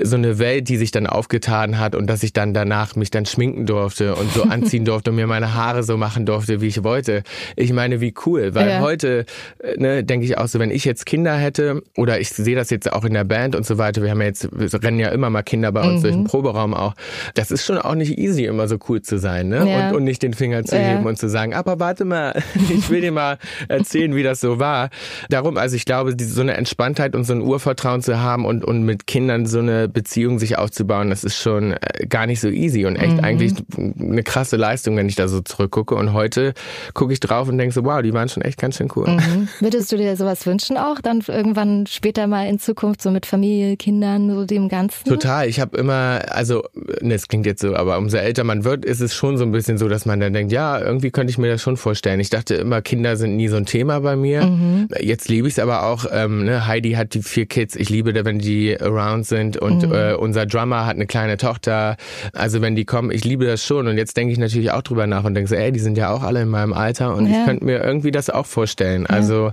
Speaker 1: so eine Welt, die sich dann aufgetan hat und dass ich dann danach mich dann schminken durfte und so anziehen durfte mir meine Haare so machen durfte, wie ich wollte. Ich meine, wie cool. Weil
Speaker 3: Ja.
Speaker 1: heute, äh, ne, denke ich auch so, wenn ich jetzt Kinder hätte oder ich sehe das jetzt auch in der Band und so weiter, wir haben ja jetzt, wir rennen ja immer mal Kinder bei uns durch den Proberaum auch. Das ist schon auch nicht easy, immer so cool zu sein, ne?
Speaker 3: Ja.
Speaker 1: Und, und nicht den Finger zu
Speaker 3: Ja.
Speaker 1: heben und zu sagen, aber warte mal, ich will dir mal erzählen, wie das so war. Darum, also ich glaube, so eine Entspanntheit und so ein Urvertrauen zu haben und, und mit Kindern so eine Beziehung sich aufzubauen, das ist schon äh, gar nicht so easy und echt eigentlich eine krasse Leistung, wenn ich da so zurückgucke. Und heute gucke ich drauf und denke so, wow, die waren schon echt ganz schön cool.
Speaker 3: Mhm. Würdest du dir sowas wünschen auch, dann irgendwann später mal in Zukunft so mit Familie, Kindern, so dem Ganzen?
Speaker 1: Total. Ich habe immer, also, ne, es klingt jetzt so, aber umso älter man wird, ist es schon so ein bisschen so, dass man dann denkt, ja, irgendwie könnte ich mir das schon vorstellen. Ich dachte immer, Kinder sind nie so ein Thema bei mir. Jetzt liebe ich es aber auch. Ähm, ne, Heidi hat die vier Kids. Ich liebe da, wenn die around sind und äh, unser Drummer hat eine kleine Tochter. Also wenn die kommen, ich liebe das schon. Und jetzt denke ich natürlich auch drüber nach und denke so, ey, die sind ja auch alle in meinem Alter und
Speaker 3: Ja.
Speaker 1: ich könnte mir irgendwie das auch vorstellen. Also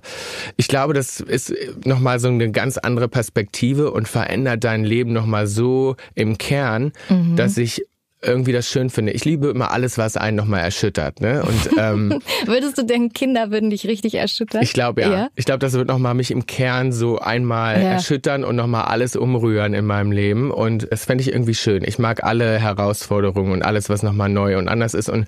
Speaker 1: ich glaube, das ist nochmal so eine ganz andere Perspektive und verändert dein Leben nochmal so im Kern, dass ich irgendwie das schön finde. Ich liebe immer alles, was einen nochmal erschüttert. Ne? Und ähm,
Speaker 3: Würdest du denken, Kinder würden dich richtig erschüttern?
Speaker 1: ich glaube ja.
Speaker 3: Ja?
Speaker 1: Ich glaube, das wird nochmal mich im Kern so einmal
Speaker 3: Ja.
Speaker 1: erschüttern und nochmal alles umrühren in meinem Leben. Und das fände ich irgendwie schön. Ich mag alle Herausforderungen und alles, was nochmal neu und anders ist. Und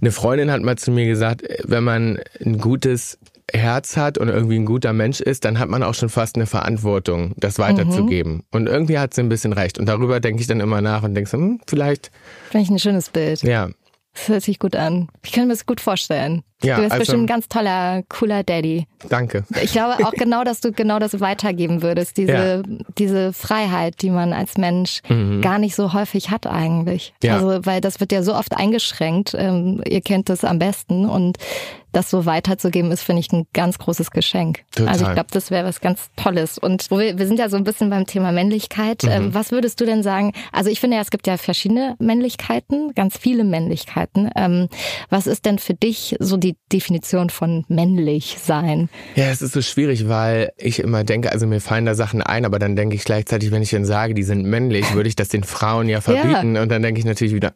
Speaker 1: eine Freundin hat mal zu mir gesagt, wenn man ein gutes Herz hat und irgendwie ein guter Mensch ist, dann hat man auch schon fast eine Verantwortung, das weiterzugeben. Und irgendwie hat sie ein bisschen recht. Und darüber denke ich dann immer nach und denke so, hm, vielleicht,
Speaker 3: Finde ich ein schönes Bild.
Speaker 1: ja.
Speaker 3: Das hört sich gut an. Ich kann mir das gut vorstellen.
Speaker 1: Ja,
Speaker 3: du bist
Speaker 1: also-
Speaker 3: bestimmt ein ganz toller, cooler Daddy.
Speaker 1: Danke.
Speaker 3: Ich glaube auch genau, dass du genau das weitergeben würdest. Diese,
Speaker 1: Ja.
Speaker 3: diese Freiheit, die man als Mensch gar nicht so häufig hat eigentlich.
Speaker 1: Mhm. Ja.
Speaker 3: Also, weil das wird ja so oft eingeschränkt. Ähm, ihr kennt das am besten und das so weiterzugeben ist, finde ich, ein ganz großes Geschenk.
Speaker 1: Total.
Speaker 3: Also ich glaube, das wäre was ganz Tolles. Und wo wir, wir sind ja so ein bisschen beim Thema Männlichkeit.
Speaker 1: Mhm.
Speaker 3: Ähm, was würdest du denn sagen? Also ich finde ja, es gibt ja verschiedene Männlichkeiten, ganz viele Männlichkeiten. Ähm, was ist denn für dich so die die Definition von männlich sein?
Speaker 1: Ja, es ist so schwierig, weil ich immer denke, also mir fallen da Sachen ein, aber dann denke ich gleichzeitig, wenn ich dann sage, die sind männlich, würde ich das den Frauen ja verbieten. Ja. Und dann denke ich natürlich wieder,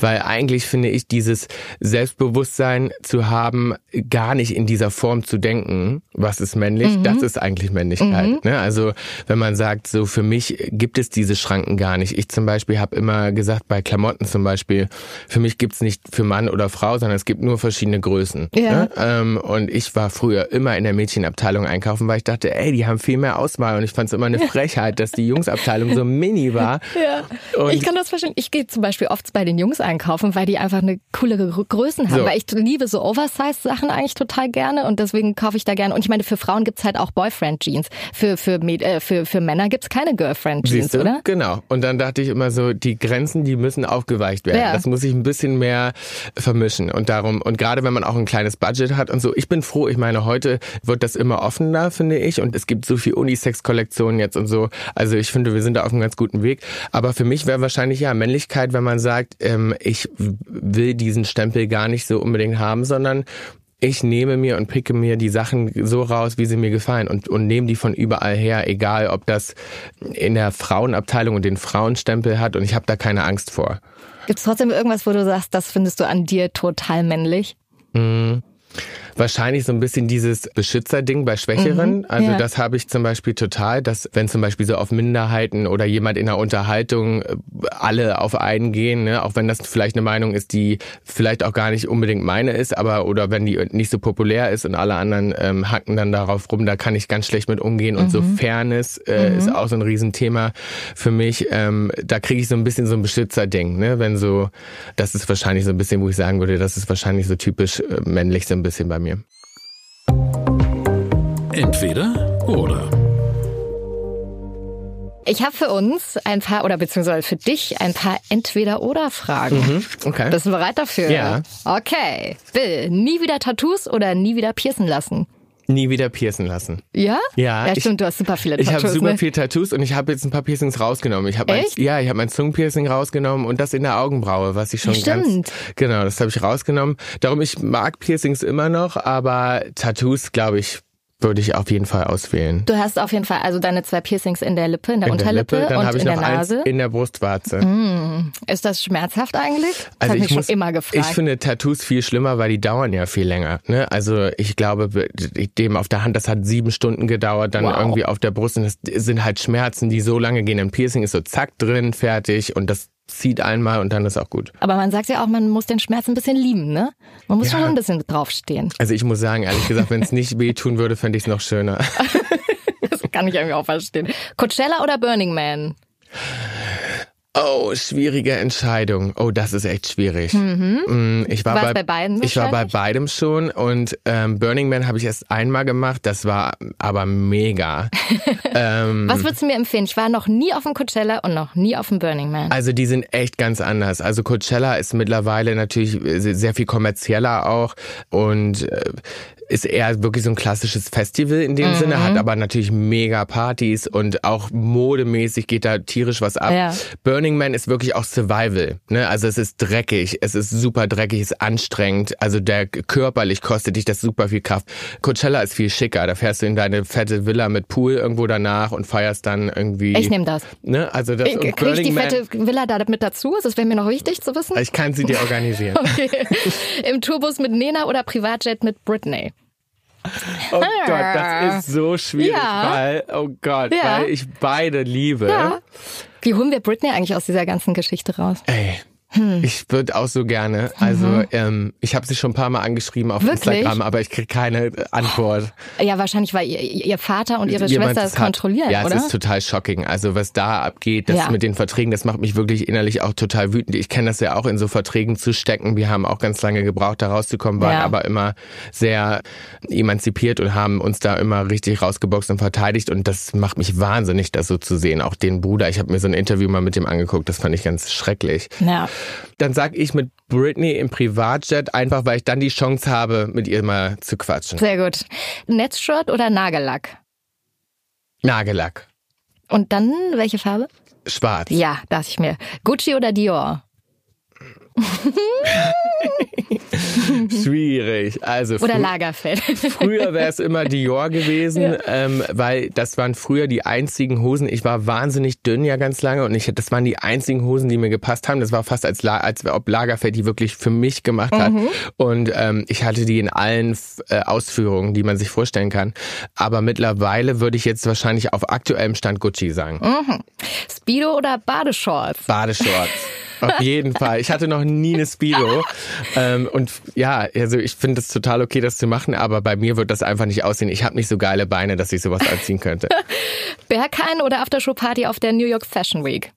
Speaker 1: weil eigentlich finde ich dieses Selbstbewusstsein zu haben, gar nicht in dieser Form zu denken, was ist männlich, mhm. das ist eigentlich Männlichkeit. Mhm. Ne? Also wenn man sagt, so für mich gibt es diese Schranken gar nicht. Ich zum Beispiel habe immer gesagt, bei Klamotten zum Beispiel, für mich gibt's nicht für Mann oder Frau, sondern es gibt nur verschiedene Größen. Ja. Ne? Ähm, und ich war früher immer in der Mädchenabteilung einkaufen, weil ich dachte, ey, die haben viel mehr Auswahl. Und ich fand es immer eine Frechheit, dass die Jungsabteilung so mini war.
Speaker 3: Ja. Und ich kann das verstehen. Ich gehe zum Beispiel oft bei den Jungs einkaufen, weil die einfach eine coolere Größen haben. So. Weil ich liebe so Oversize-Sachen eigentlich total gerne und deswegen kaufe ich da gerne. Und ich meine, für Frauen gibt's halt auch Boyfriend-Jeans. Für, für, äh, für, für Männer gibt's keine Girlfriend-Jeans, oder?
Speaker 1: Genau. Und dann dachte ich immer so, die Grenzen, die müssen aufgeweicht werden. Ja. Das muss ich ein bisschen mehr vermischen. Und darum, und gerade wenn man auch ein kleines Budget hat und so, ich bin froh, ich meine, heute wird das immer offener, finde ich. Und es gibt so viel Unisex-Kollektionen jetzt und so. Also ich finde, wir sind da auf einem ganz guten Weg. Aber für mich wäre wahrscheinlich ja Männlichkeit, wenn man sagt, ähm, ich will diesen Stempel gar nicht so unbedingt haben, sondern ich nehme mir und picke mir die Sachen so raus, wie sie mir gefallen und, und nehme die von überall her, egal ob das in der Frauenabteilung und den Frauenstempel hat und ich habe da keine Angst vor.
Speaker 3: Gibt es trotzdem irgendwas, wo du sagst, das findest du an dir total männlich?
Speaker 1: Mm wahrscheinlich so ein bisschen dieses Beschützerding bei Schwächeren. Mhm, also ja. das habe ich zum Beispiel total, dass wenn zum Beispiel so auf Minderheiten oder jemand in der Unterhaltung äh, alle auf einen gehen, ne, auch wenn das vielleicht eine Meinung ist, die vielleicht auch gar nicht unbedingt meine ist, aber oder wenn die nicht so populär ist und alle anderen ähm, hacken dann darauf rum, da kann ich ganz schlecht mit umgehen. Und mhm. so Fairness äh, mhm. ist auch so ein Riesenthema für mich. Ähm, da kriege ich so ein bisschen so ein Beschützerding, ne? Wenn so, das ist wahrscheinlich so ein bisschen, wo ich sagen würde, das ist wahrscheinlich so typisch äh, männlich so ein bisschen bei mir mir.
Speaker 2: Entweder oder.
Speaker 3: Ich habe für uns ein paar, oder beziehungsweise für dich ein paar Entweder-Oder-Fragen. Mhm,
Speaker 1: okay.
Speaker 3: Bist du bereit dafür?
Speaker 1: Ja.
Speaker 3: Okay. Bill, nie wieder Tattoos oder nie wieder piercen lassen?
Speaker 1: Nie wieder piercen lassen.
Speaker 3: Ja?
Speaker 1: Ja.
Speaker 3: Ja, stimmt, ich, du hast super viele
Speaker 1: Tattoos. Ich habe super
Speaker 3: ne?
Speaker 1: viele Tattoos und ich habe jetzt ein paar Piercings rausgenommen. Ich habe mein, ja, ich habe mein Zungenpiercing rausgenommen und das in der Augenbraue, was ich schon
Speaker 3: stimmt.
Speaker 1: ganz genau, das habe ich rausgenommen. Darum ich mag Piercings immer noch, aber Tattoos, glaube ich, würde ich auf jeden Fall auswählen.
Speaker 3: Du hast auf jeden Fall also deine zwei Piercings in der Lippe, in der in Unterlippe der Lippe,
Speaker 1: dann
Speaker 3: und
Speaker 1: ich
Speaker 3: in der Nase.
Speaker 1: in der Brustwarze.
Speaker 3: Mm. Ist das schmerzhaft eigentlich? Das also ich mich muss, schon immer gefragt.
Speaker 1: Ich finde Tattoos viel schlimmer, weil die dauern ja viel länger. Ne? Also ich glaube, dem auf der Hand, das hat sieben Stunden gedauert, dann wow. irgendwie auf der Brust. Und das sind halt Schmerzen, die so lange gehen. Ein Piercing ist so zack drin, fertig und das zieht einmal und dann ist auch gut.
Speaker 3: Aber man sagt ja auch, man muss den Schmerz ein bisschen lieben, ne? Man muss ja. schon ein bisschen draufstehen.
Speaker 1: Also ich muss sagen, ehrlich gesagt, wenn es nicht wehtun würde, fände ich es noch schöner.
Speaker 3: das kann ich irgendwie auch verstehen. Coachella oder Burning Man?
Speaker 1: Oh, schwierige Entscheidung. Oh, das ist echt schwierig. Mhm. Mm, ich war bei,
Speaker 3: bei, beiden.
Speaker 1: Ich war bei beidem schon und ähm, Burning Man habe ich erst einmal gemacht. Das war aber mega.
Speaker 3: ähm, Was würdest du mir empfehlen? Ich war noch nie auf dem Coachella und noch nie auf dem Burning Man.
Speaker 1: Also die sind echt ganz anders. Also Coachella ist mittlerweile natürlich sehr viel kommerzieller auch und äh, ist eher wirklich so ein klassisches Festival in dem mhm. Sinne, hat aber natürlich mega Partys und auch modemäßig geht da tierisch was ab. Ja. Burning Man ist wirklich auch Survival. Ne? Also es ist dreckig, es ist super dreckig, es ist anstrengend. Also der körperlich kostet dich das super viel Kraft. Coachella ist viel schicker. Da fährst du in deine fette Villa mit Pool irgendwo danach und feierst dann irgendwie.
Speaker 3: Ich nehme das.
Speaker 1: Ne? Also das
Speaker 3: ich, Krieg ich die Man, fette Villa da mit dazu? Das wäre mir noch wichtig zu wissen.
Speaker 1: Ich kann sie dir organisieren.
Speaker 3: okay. Im Tourbus mit Nena oder Privatjet mit Britney?
Speaker 1: Oh Gott, das ist so schwierig, ja. weil, oh Gott, ja. weil ich beide liebe. Ja.
Speaker 3: Wie holen wir Britney eigentlich aus dieser ganzen Geschichte raus?
Speaker 1: Ey, hm. Ich würde auch so gerne. Also mhm. ähm, ich habe sie schon ein paar Mal angeschrieben auf Wirklich? Instagram, aber ich kriege keine Antwort.
Speaker 3: Ja, wahrscheinlich, weil ihr, ihr Vater und ihre Jemand Schwester es kontrollieren,
Speaker 1: ja,
Speaker 3: oder?
Speaker 1: es ist total shocking. Also was da abgeht, das ja. mit den Verträgen, das macht mich wirklich innerlich auch total wütend. Ich kenne das ja auch in so Verträgen zu stecken. Wir haben auch ganz lange gebraucht, da rauszukommen, waren ja. aber immer sehr emanzipiert und haben uns da immer richtig rausgeboxt und verteidigt. Und das macht mich wahnsinnig, das so zu sehen. Auch den Bruder. Ich habe mir so ein Interview mal mit dem angeguckt. Das fand ich ganz schrecklich.
Speaker 3: Ja.
Speaker 1: Dann sag ich mit Britney im Privatjet, einfach weil ich dann die Chance habe, mit ihr mal zu quatschen.
Speaker 3: Sehr gut. Netzshirt oder Nagellack?
Speaker 1: Nagellack.
Speaker 3: Und dann welche Farbe?
Speaker 1: Schwarz.
Speaker 3: Ja, dachte ich mir. Gucci oder Dior?
Speaker 1: Schwierig. Also
Speaker 3: Oder Lagerfeld.
Speaker 1: Früher wäre es immer Dior gewesen, ähm, weil das waren früher die einzigen Hosen. Ich war wahnsinnig dünn ja ganz lange und ich, das waren die einzigen Hosen, die mir gepasst haben. Das war fast als, als ob Lagerfeld die wirklich für mich gemacht hat. Und ähm, ich hatte die in allen äh, Ausführungen, die man sich vorstellen kann. Aber mittlerweile würde ich jetzt wahrscheinlich auf aktuellem Stand Gucci sagen.
Speaker 3: Speedo oder Badeshorts?
Speaker 1: Badeshorts. Auf jeden Fall. Ich hatte noch nie eine Speedo. Ähm, und ja, also ich finde es total okay, das zu machen, aber bei mir wird das einfach nicht aussehen. Ich habe nicht so geile Beine, dass ich sowas anziehen könnte.
Speaker 3: Berghain oder Aftershow-Party auf der New York Fashion Week?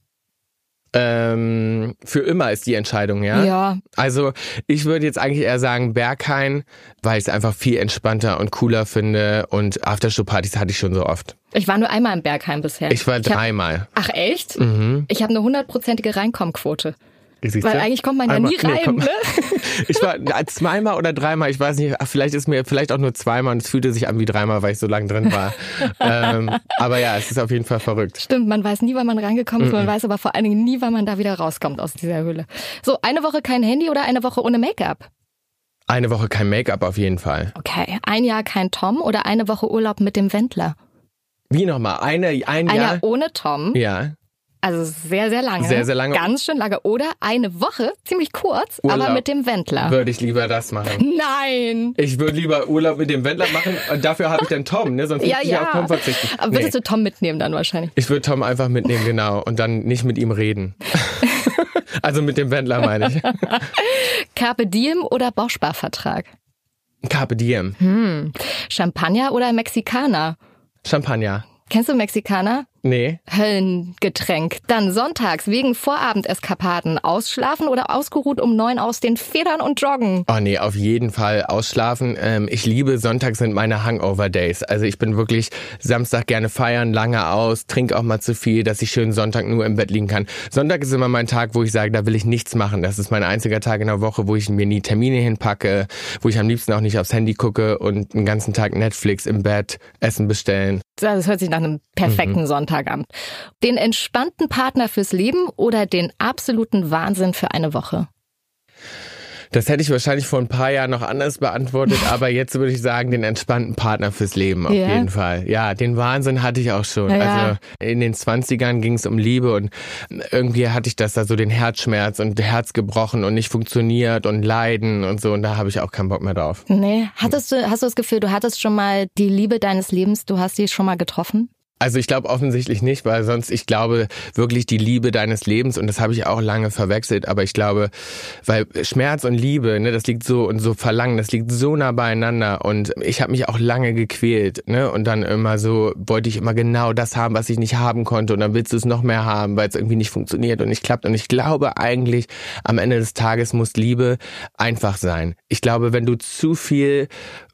Speaker 1: Ähm, für immer ist die Entscheidung, ja?
Speaker 3: Ja.
Speaker 1: Also ich würde jetzt eigentlich eher sagen Berghain, weil ich es einfach viel entspannter und cooler finde und Aftershow-Partys hatte ich schon so oft.
Speaker 3: Ich war nur einmal im Berghain bisher.
Speaker 1: Ich war
Speaker 3: hab-
Speaker 1: dreimal.
Speaker 3: Ach echt?
Speaker 1: Mhm.
Speaker 3: Ich habe eine hundertprozentige Reinkommquote.
Speaker 1: Siehst
Speaker 3: Weil eigentlich kommt man ja
Speaker 1: Einmal-
Speaker 3: nie
Speaker 1: nee,
Speaker 3: rein, ne?
Speaker 1: Ich war zweimal oder dreimal, ich weiß nicht, vielleicht ist mir vielleicht auch nur zweimal und es fühlte sich an wie dreimal, weil ich so lange drin war. ähm, aber ja, es ist auf jeden Fall verrückt.
Speaker 3: Stimmt, man weiß nie, wann man reingekommen ist, man
Speaker 1: Mhm.
Speaker 3: weiß aber vor allen Dingen nie, wann man da wieder rauskommt aus dieser Höhle. So, eine Woche kein Handy oder eine Woche ohne Make-up?
Speaker 1: Eine Woche kein Make-up auf jeden Fall.
Speaker 3: Okay, ein Jahr kein Tom oder eine Woche Urlaub mit dem Wendler?
Speaker 1: Wie nochmal? Eine, ein
Speaker 3: Ein
Speaker 1: Jahr?
Speaker 3: Jahr ohne Tom,
Speaker 1: Ja.
Speaker 3: Also sehr, sehr lange.
Speaker 1: Sehr, sehr lange.
Speaker 3: Ganz schön lange. Oder eine Woche, ziemlich kurz,
Speaker 1: Urlaub.
Speaker 3: aber mit dem Wendler.
Speaker 1: Würde ich lieber das machen.
Speaker 3: Nein!
Speaker 1: Ich würde lieber Urlaub mit dem Wendler machen und dafür habe ich dann Tom, ne? Sonst
Speaker 3: Ja,
Speaker 1: ich
Speaker 3: ja.
Speaker 1: auf Tom verzichten.
Speaker 3: Aber
Speaker 1: Nee.
Speaker 3: würdest du Tom mitnehmen dann wahrscheinlich?
Speaker 1: Ich würde Tom einfach mitnehmen, genau. Und dann nicht mit ihm reden. also mit dem Wendler meine ich.
Speaker 3: Carpe Diem oder Bausparvertrag?
Speaker 1: Carpe Diem.
Speaker 3: Hm. Champagner oder Mexikaner?
Speaker 1: Champagner.
Speaker 3: Kennst du Mexikaner?
Speaker 1: Nee.
Speaker 3: Höllengetränk. Dann sonntags wegen Vorabendeskapaden ausschlafen oder ausgeruht um neun aus den Federn und joggen.
Speaker 1: Oh nee, auf jeden Fall ausschlafen. Ähm, ich liebe Sonntag sind meine Hangover-Days. Also ich bin wirklich Samstag gerne feiern, lange aus, trinke auch mal zu viel, dass ich schön Sonntag nur im Bett liegen kann. Sonntag ist immer mein Tag, wo ich sage, da will ich nichts machen. Das ist mein einziger Tag in der Woche, wo ich mir nie Termine hinpacke, wo ich am liebsten auch nicht aufs Handy gucke und den ganzen Tag Netflix im Bett, Essen bestellen.
Speaker 3: Das hört sich nach einem perfekten Sonntag an. Den entspannten Partner fürs Leben oder den absoluten Wahnsinn für eine Woche?
Speaker 1: Das hätte ich wahrscheinlich vor ein paar Jahren noch anders beantwortet, aber jetzt würde ich sagen, den entspannten Partner fürs Leben auf
Speaker 3: Ja.
Speaker 1: jeden Fall. Ja, den Wahnsinn hatte ich auch schon.
Speaker 3: Ja.
Speaker 1: Also in den 20ern ging es um Liebe und irgendwie hatte ich das da so den Herzschmerz und Herz gebrochen und nicht funktioniert und Leiden und so und da habe ich auch keinen Bock mehr drauf.
Speaker 3: Nee. Hattest du, hast du das Gefühl, du hattest schon mal die Liebe deines Lebens, du hast sie schon mal getroffen?
Speaker 1: Also ich glaube offensichtlich nicht, weil sonst, ich glaube wirklich die Liebe deines Lebens und das habe ich auch lange verwechselt, aber ich glaube, weil Schmerz und Liebe, ne, das liegt so und so Verlangen, das liegt so nah beieinander. Und ich habe mich auch lange gequält, ne, und dann immer so wollte ich immer genau das haben, was ich nicht haben konnte. Und dann willst du es noch mehr haben, weil es irgendwie nicht funktioniert und nicht klappt. Und ich glaube eigentlich am Ende des Tages muss Liebe einfach sein. Ich glaube, wenn du zu viel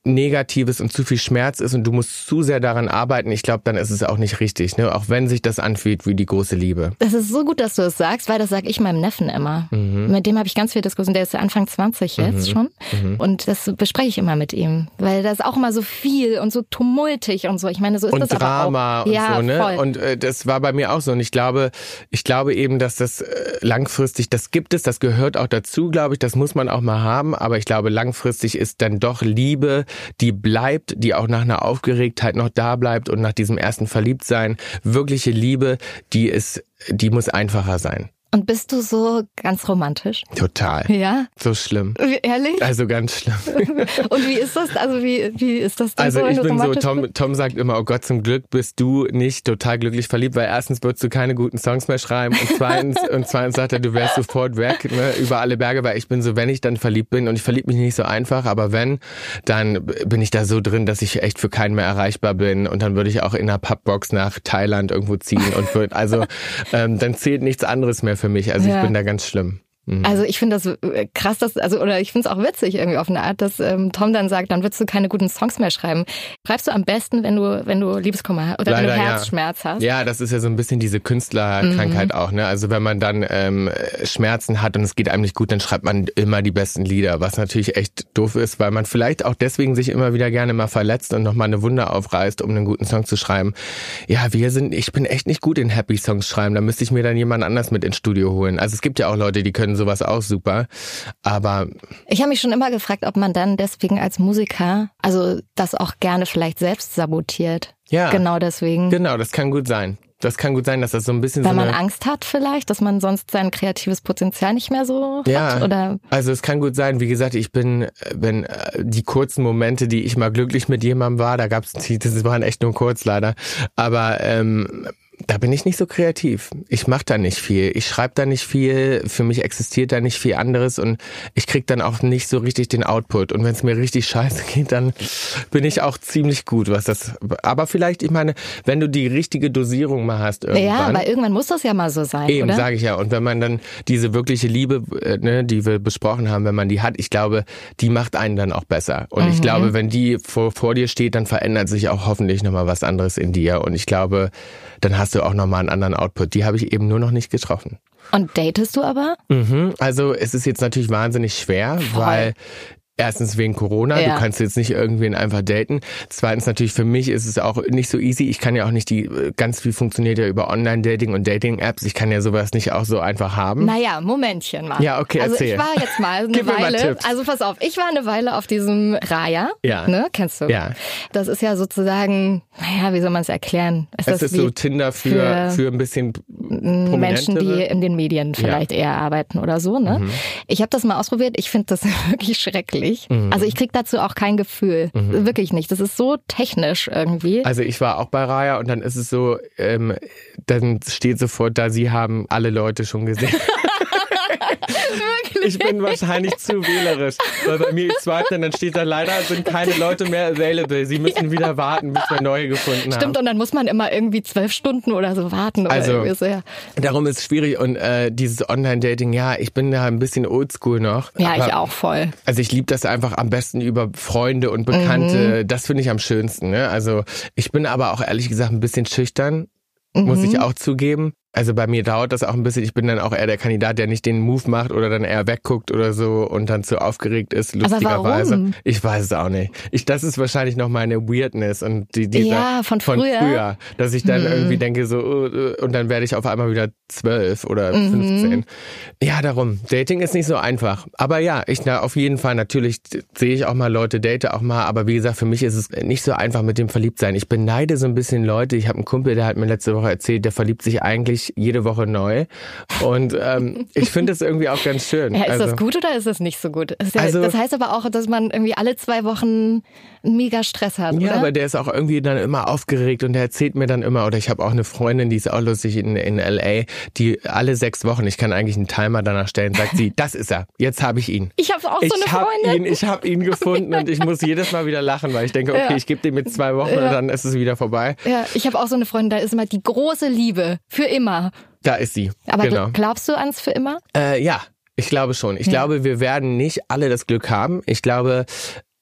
Speaker 1: Negatives und zu viel Schmerz ist und du musst zu sehr daran arbeiten, ich glaube, dann ist es auch nicht richtig, ne? Auch wenn sich das anfühlt wie die große Liebe.
Speaker 3: Das ist so gut, dass du es sagst, weil das sage ich meinem Neffen immer.
Speaker 1: Mhm.
Speaker 3: Mit dem habe ich ganz viel Diskussion. Der ist Anfang 20 jetzt schon.
Speaker 1: Mhm.
Speaker 3: Und das bespreche ich immer mit ihm. Weil das ist auch immer so viel und so tumultig und so. Ich meine, so ist
Speaker 1: und
Speaker 3: das
Speaker 1: Drama
Speaker 3: aber auch.
Speaker 1: und
Speaker 3: ja,
Speaker 1: so, ne?
Speaker 3: Voll.
Speaker 1: Und äh, das war bei mir auch so. Und ich glaube, ich glaube eben, dass das äh, langfristig, das gibt es, das gehört auch dazu, glaube ich, das muss man auch mal haben. Aber ich glaube, langfristig ist dann doch Liebe, die bleibt, die auch nach einer Aufgeregtheit noch da bleibt und nach diesem ersten Verliebtsein, wirkliche Liebe, die ist, die muss einfacher sein.
Speaker 3: Und bist du so ganz romantisch?
Speaker 1: Total.
Speaker 3: Ja?
Speaker 1: So schlimm.
Speaker 3: Ehrlich?
Speaker 1: Also ganz schlimm.
Speaker 3: Und wie ist das? Also wie, wie ist das denn
Speaker 1: Also
Speaker 3: so,
Speaker 1: ich bin so,
Speaker 3: bist?
Speaker 1: Tom, Tom sagt immer, oh Gott, zum Glück bist du nicht total glücklich verliebt, weil erstens würdest du keine guten Songs mehr schreiben und zweitens, und zweitens sagt er, du wärst sofort weg, ne, über alle Berge, weil ich bin so, wenn ich dann verliebt bin und ich verlieb mich nicht so einfach, aber wenn, dann bin ich da so drin, dass ich echt für keinen mehr erreichbar bin und dann würde ich auch in einer Pubbox nach Thailand irgendwo ziehen und würd, also ähm, dann zählt nichts anderes mehr für mich. Also
Speaker 3: Ja.
Speaker 1: ich bin da ganz schlimm.
Speaker 3: Also ich finde das äh, krass, dass, also oder ich finde es auch witzig irgendwie auf eine Art, dass ähm, Tom dann sagt, dann würdest du keine guten Songs mehr schreiben. Schreibst du am besten, wenn du wenn du Liebeskummer oder wenn
Speaker 1: Leider,
Speaker 3: du
Speaker 1: ja.
Speaker 3: Herzschmerz hast?
Speaker 1: Ja, das ist ja so ein bisschen diese Künstlerkrankheit
Speaker 3: Mhm.
Speaker 1: auch. Ne? Also wenn man dann ähm, Schmerzen hat und es geht einem nicht gut, dann schreibt man immer die besten Lieder, was natürlich echt doof ist, weil man vielleicht auch deswegen sich immer wieder gerne mal verletzt und nochmal eine Wunde aufreißt, um einen guten Song zu schreiben. Ja, wir sind, ich bin echt nicht gut in Happy Songs schreiben. Da müsste ich mir dann jemand anders mit ins Studio holen. Also es gibt ja auch Leute, die können finde sowas auch super. Aber
Speaker 3: ich habe mich schon immer gefragt, ob man dann deswegen als Musiker, also das auch gerne vielleicht selbst sabotiert.
Speaker 1: Ja.
Speaker 3: Genau deswegen.
Speaker 1: Genau, das kann gut sein. Das kann gut sein, dass das so ein bisschen
Speaker 3: Weil
Speaker 1: so
Speaker 3: man Angst hat vielleicht, dass man sonst sein kreatives Potenzial nicht mehr so
Speaker 1: Ja.
Speaker 3: hat. Oder
Speaker 1: Also es kann gut sein, wie gesagt, ich bin, wenn äh, die kurzen Momente, die ich mal glücklich mit jemandem war, da gab's, das waren echt nur kurz leider, aber ähm, da bin ich nicht so kreativ. Ich mache da nicht viel. Ich schreibe da nicht viel. Für mich existiert da nicht viel anderes und ich krieg dann auch nicht so richtig den Output. Und wenn es mir richtig scheiße geht, dann bin ich auch ziemlich gut, was das. Aber vielleicht, ich meine, wenn du die richtige Dosierung mal hast irgendwann.
Speaker 3: ja, aber irgendwann muss das ja mal so sein,
Speaker 1: Eben, sage ich ja. Und wenn man dann diese wirkliche Liebe, äh, ne, die wir besprochen haben, wenn man die hat, ich glaube, die macht einen dann auch besser. Und
Speaker 3: Mhm.
Speaker 1: ich glaube, wenn die vor, vor dir steht, dann verändert sich auch hoffentlich nochmal was anderes in dir. Und ich glaube, dann hast du auch nochmal einen anderen Output. Die habe ich eben nur noch nicht getroffen.
Speaker 3: Und datest du aber?
Speaker 1: Mhm. Also es ist jetzt natürlich wahnsinnig schwer, weil Erstens wegen Corona,
Speaker 3: Ja.
Speaker 1: du kannst jetzt nicht irgendwen einfach daten. Zweitens natürlich für mich ist es auch nicht so easy. Ich kann ja auch nicht die, ganz viel funktioniert ja über Online-Dating und Dating-Apps. Ich kann ja sowas nicht auch so einfach haben.
Speaker 3: Naja, Momentchen mal.
Speaker 1: Ja, okay,
Speaker 3: Also
Speaker 1: erzähl.
Speaker 3: ich war jetzt mal eine
Speaker 1: Gib mir mal
Speaker 3: Weile,
Speaker 1: Tipps.
Speaker 3: also pass auf, ich war eine Weile auf diesem Raya.
Speaker 1: Ja.
Speaker 3: Ne, kennst du?
Speaker 1: Ja.
Speaker 3: Das ist ja sozusagen, naja, wie soll man es erklären? Ist
Speaker 1: Es
Speaker 3: das
Speaker 1: ist so Tinder für,
Speaker 3: für
Speaker 1: für ein bisschen
Speaker 3: Menschen, die in den Medien vielleicht eher arbeiten oder so. Ne?
Speaker 1: Mhm.
Speaker 3: Ich habe das mal ausprobiert. Ich finde das wirklich schrecklich.
Speaker 1: Mhm.
Speaker 3: Also ich krieg dazu auch kein Gefühl. Wirklich nicht. Das ist so technisch irgendwie.
Speaker 1: Also ich war auch bei Raya und dann ist es so, ähm, dann steht sofort da, sie haben alle Leute schon gesehen. Ich bin wahrscheinlich zu wählerisch, weil bei mir swiped dann, dann steht da leider sind keine Leute mehr available. Sie müssen wieder warten, bis wir neue gefunden haben.
Speaker 3: Stimmt, und dann muss man immer irgendwie zwölf Stunden oder so warten. Oder
Speaker 1: Also,
Speaker 3: so, ja.
Speaker 1: Darum ist es schwierig und äh, dieses Online-Dating, ja, ich bin da ein bisschen oldschool noch.
Speaker 3: ja,
Speaker 1: aber-
Speaker 3: ich auch voll.
Speaker 1: Also ich liebe das einfach am besten über Freunde und Bekannte.
Speaker 3: Mhm.
Speaker 1: Das finde ich am schönsten. Ne? Also ich bin aber auch ehrlich gesagt ein bisschen schüchtern, muss
Speaker 3: Mhm.
Speaker 1: ich auch zugeben. Also bei mir dauert das auch ein bisschen. Ich bin dann auch eher der Kandidat, der nicht den Move macht oder dann eher wegguckt oder so und dann zu aufgeregt ist, lustigerweise. Ich weiß es auch nicht. Ich, das ist wahrscheinlich noch meine Weirdness und die, dieser,
Speaker 3: Ja, von früher.
Speaker 1: dass ich dann
Speaker 3: Hm.
Speaker 1: irgendwie denke so uh, uh, und dann werde ich auf einmal wieder zwölf oder
Speaker 3: Mhm.
Speaker 1: 15. Ja, darum. Dating ist nicht so einfach. Aber ja, ich na, auf jeden Fall natürlich sehe ich auch mal Leute, date auch mal. Aber wie gesagt, für mich ist es nicht so einfach mit dem Verliebtsein. Ich beneide so ein bisschen Leute. Ich habe einen Kumpel, der hat mir letzte Woche erzählt, der verliebt sich eigentlich jede Woche neu. Und ähm, ich finde es irgendwie auch ganz schön.
Speaker 3: Ja, ist
Speaker 1: also,
Speaker 3: das gut oder ist das nicht so gut? Ja,
Speaker 1: Also-
Speaker 3: das heißt aber auch, dass man irgendwie alle zwei Wochen einen mega Stress hat,
Speaker 1: Ja,
Speaker 3: oder?
Speaker 1: aber der ist auch irgendwie dann immer aufgeregt und der erzählt mir dann immer, oder ich habe auch eine Freundin, die ist auch lustig in, in LA, die alle sechs Wochen, ich kann eigentlich einen Timer danach stellen, sagt sie, das ist er, jetzt habe ich ihn.
Speaker 3: ich habe auch
Speaker 1: Ich
Speaker 3: so eine
Speaker 1: habe
Speaker 3: Freundin.
Speaker 1: ihn, ich habe ihn gefunden und ich muss jedes Mal wieder lachen, weil ich denke, okay,
Speaker 3: Ja.
Speaker 1: ich gebe dem jetzt zwei Wochen
Speaker 3: Ja.
Speaker 1: und dann ist es wieder vorbei.
Speaker 3: ja, ich habe auch so eine Freundin, da ist immer die große Liebe für immer.
Speaker 1: Da ist sie.
Speaker 3: Aber
Speaker 1: genau.
Speaker 3: glaubst du ans für immer?
Speaker 1: Äh, ja, ich glaube schon. Ich
Speaker 3: Ja.
Speaker 1: glaube, wir werden nicht alle das Glück haben. Ich glaube,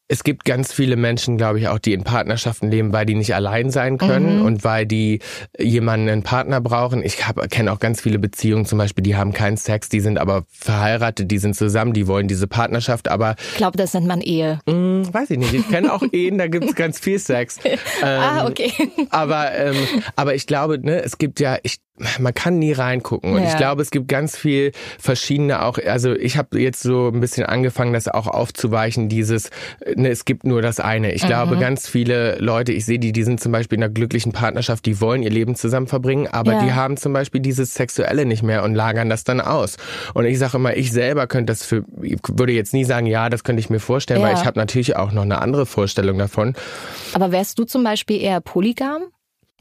Speaker 1: es gibt ganz viele Menschen, glaube ich, auch, die in Partnerschaften leben, weil die nicht allein sein können
Speaker 3: Mhm.
Speaker 1: und weil die jemanden, einen Partner brauchen. Ich kenne auch ganz viele Beziehungen, zum Beispiel, die haben keinen Sex, die sind aber verheiratet, die sind zusammen, die wollen diese Partnerschaft, aber
Speaker 3: Ich glaube, das nennt man Ehe.
Speaker 1: mh, weiß ich nicht. Ich kenne auch Ehen, da gibt's ganz viel Sex.
Speaker 3: ah,
Speaker 1: Ähm,
Speaker 3: okay.
Speaker 1: aber, ähm, aber ich glaube, ne, es gibt ja, ich, man kann nie reingucken. Und
Speaker 3: Ja.
Speaker 1: ich glaube, es gibt ganz viel verschiedene auch, also ich habe jetzt so ein bisschen angefangen, das auch aufzuweichen, dieses, ne, es gibt nur das eine. Ich glaube, ganz viele Leute, ich sehe die, die sind zum Beispiel in einer glücklichen Partnerschaft, die wollen ihr Leben zusammen verbringen, aber
Speaker 3: Ja.
Speaker 1: die haben zum Beispiel dieses Sexuelle nicht mehr und lagern das dann aus. Und ich sage immer, ich selber könnte das für, ich würde jetzt nie sagen, ja, das könnte ich mir vorstellen,
Speaker 3: Ja.
Speaker 1: weil ich habe natürlich auch noch eine andere Vorstellung davon.
Speaker 3: Aber wärst du zum Beispiel eher polygam?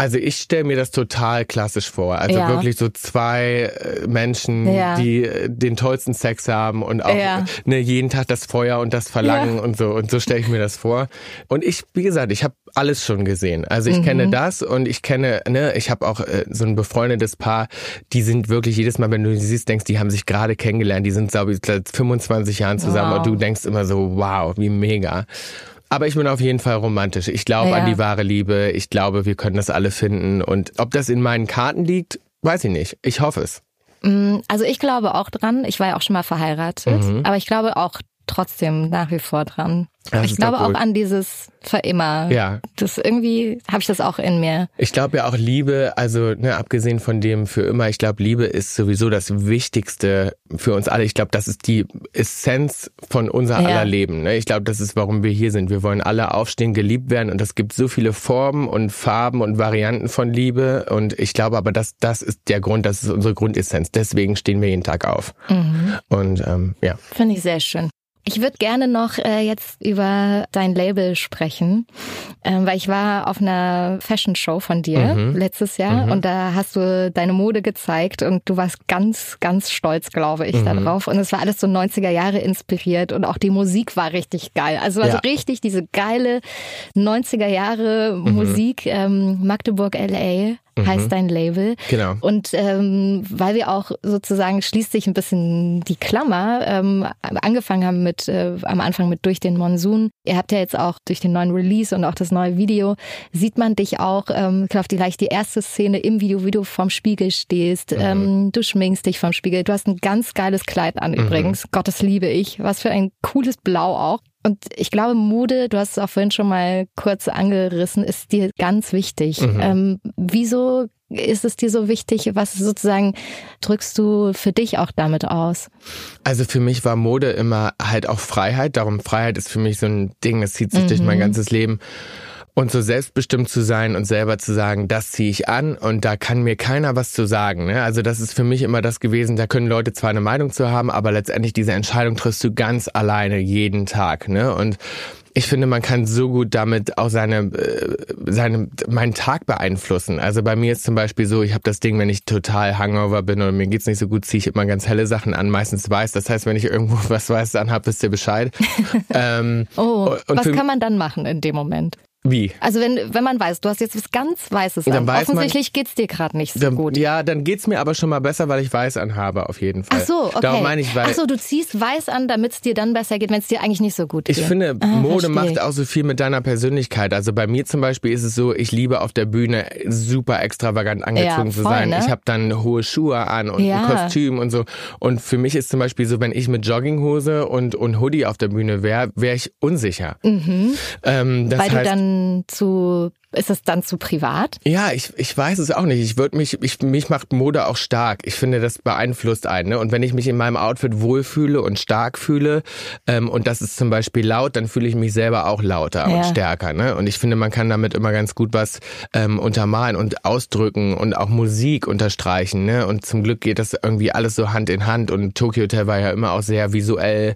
Speaker 1: Also ich stelle mir das total klassisch vor. Also
Speaker 3: Ja.
Speaker 1: wirklich so zwei äh, Menschen,
Speaker 3: Ja.
Speaker 1: die äh, den tollsten Sex haben und auch
Speaker 3: Ja.
Speaker 1: ne, jeden Tag das Feuer und das Verlangen und so. Und so stelle ich mir das vor. Und ich, wie gesagt, ich habe alles schon gesehen. Also ich
Speaker 3: Mhm.
Speaker 1: kenne das und ich kenne, ne, ich habe auch äh, so ein befreundetes Paar, die sind wirklich jedes Mal, wenn du sie siehst, denkst, die haben sich gerade kennengelernt, die sind, glaube ich, seit 25 Jahren zusammen
Speaker 3: Wow.
Speaker 1: und du denkst immer so, wow, wie mega. Aber ich bin auf jeden Fall romantisch. Ich glaube
Speaker 3: Ja.
Speaker 1: an die wahre Liebe. Ich glaube, wir können das alle finden. Und ob das in meinen Karten liegt, weiß ich nicht. Ich hoffe es.
Speaker 3: Also ich glaube auch dran. Ich war ja auch schon mal verheiratet.
Speaker 1: Mhm.
Speaker 3: Aber ich glaube auch trotzdem nach wie vor dran.
Speaker 1: Das
Speaker 3: ich glaube auch an dieses für immer.
Speaker 1: Ja.
Speaker 3: Das irgendwie habe ich das auch in mir.
Speaker 1: Ich glaube ja auch Liebe, also ne, abgesehen von dem für immer, ich glaube Liebe ist sowieso das Wichtigste für uns alle. Ich glaube, das ist die Essenz von unser
Speaker 3: Ja.
Speaker 1: aller Leben. Ne? Ich glaube, das ist, warum wir hier sind. Wir wollen alle aufstehen, geliebt werden und es gibt so viele Formen und Farben und Varianten von Liebe und ich glaube aber, dass das ist der Grund, das ist unsere Grundessenz. Deswegen stehen wir jeden Tag auf. Und ähm, ja.
Speaker 3: Finde ich sehr schön. Ich würde gerne noch äh, jetzt über dein Label sprechen, ähm, weil ich war auf einer Fashion Show von dir letztes Jahr und da hast du deine Mode gezeigt und du warst ganz, ganz stolz, glaube ich, darauf. Und es war alles so 90er Jahre inspiriert und auch die Musik war richtig geil. Also war
Speaker 1: Ja.
Speaker 3: so richtig diese geile 90er Jahre Musik. Ähm, Magdeburg LA heißt dein Label.
Speaker 1: Genau.
Speaker 3: Und ähm, weil wir auch sozusagen schließt sich ein bisschen die Klammer, ähm, angefangen haben mit äh, am Anfang mit durch den Monsun. Ihr habt ja jetzt auch durch den neuen Release und auch das neue Video sieht man dich auch, ähm, ich glaube vielleicht die erste Szene im Video, wie du vorm Spiegel stehst. Ähm, du schminkst dich vorm Spiegel. Du hast ein ganz geiles Kleid an übrigens. Gottes liebe ich. Was für ein cooles Blau auch. Und ich glaube, Mode, du hast es auch vorhin schon mal kurz angerissen, ist dir ganz wichtig. Ähm, wieso ist es dir so wichtig? Was sozusagen drückst du für dich auch damit aus?
Speaker 1: Also für mich war Mode immer halt auch Freiheit. Darum Freiheit ist für mich so ein Ding, das zieht sich durch mein ganzes Leben. Und so selbstbestimmt zu sein und selber zu sagen, das ziehe ich an und da kann mir keiner was zu sagen. Ne? Also das ist für mich immer das gewesen, da können Leute zwar eine Meinung zu haben, aber letztendlich diese Entscheidung triffst du ganz alleine jeden Tag. Ne? Und ich finde, man kann so gut damit auch seine, äh, seine, meinen Tag beeinflussen. Also bei mir ist zum Beispiel so, ich habe das Ding, wenn ich total Hangover bin oder mir geht's nicht so gut, ziehe ich immer ganz helle Sachen an, meistens weiß. Das heißt, wenn ich irgendwo was weiß anhab, wisst ihr Bescheid. ähm,
Speaker 3: Oh,
Speaker 1: und
Speaker 3: was kann man dann machen in dem Moment?
Speaker 1: Wie?
Speaker 3: Also wenn, wenn man weiß, du hast jetzt was ganz Weißes
Speaker 1: Dann
Speaker 3: an.
Speaker 1: weiß man-
Speaker 3: Offensichtlich geht's dir gerade nicht so
Speaker 1: Dann,
Speaker 3: gut.
Speaker 1: Ja, dann geht's mir aber schon mal besser, weil ich weiß anhabe, auf jeden Fall.
Speaker 3: Ach so, okay.
Speaker 1: Darum meine ich, weil
Speaker 3: Ach so, du ziehst weiß an, damit es dir dann besser geht, wenn es dir eigentlich nicht so gut geht.
Speaker 1: Ich finde,
Speaker 3: Ah,
Speaker 1: Mode
Speaker 3: verstehe
Speaker 1: macht auch so viel mit deiner Persönlichkeit. Also bei mir zum Beispiel ist es so, ich liebe auf der Bühne super extravagant angezogen
Speaker 3: Ja,
Speaker 1: zu sein.
Speaker 3: ne?
Speaker 1: Ich habe dann hohe Schuhe an und
Speaker 3: Ja.
Speaker 1: ein Kostüm und so. Und für mich ist zum Beispiel so, wenn ich mit Jogginghose und, und Hoodie auf der Bühne wäre, wäre ich unsicher. Ähm, das
Speaker 3: Mhm. Weil du
Speaker 1: heißt,
Speaker 3: zu, ist es dann zu privat?
Speaker 1: Ja, ich, ich weiß es auch nicht. Ich würde mich, ich, mich macht Mode auch stark. Ich finde, das beeinflusst einen. Ne? Und wenn ich mich in meinem Outfit wohlfühle und stark fühle, ähm, und das ist zum Beispiel laut, dann fühle ich mich selber auch lauter
Speaker 3: Ja.
Speaker 1: und stärker. Ne? Und ich finde, man kann damit immer ganz gut was ähm, untermalen und ausdrücken und auch Musik unterstreichen. Ne? Und zum Glück geht das irgendwie alles so Hand in Hand. Und Tokyo Hotel war ja immer auch sehr visuell.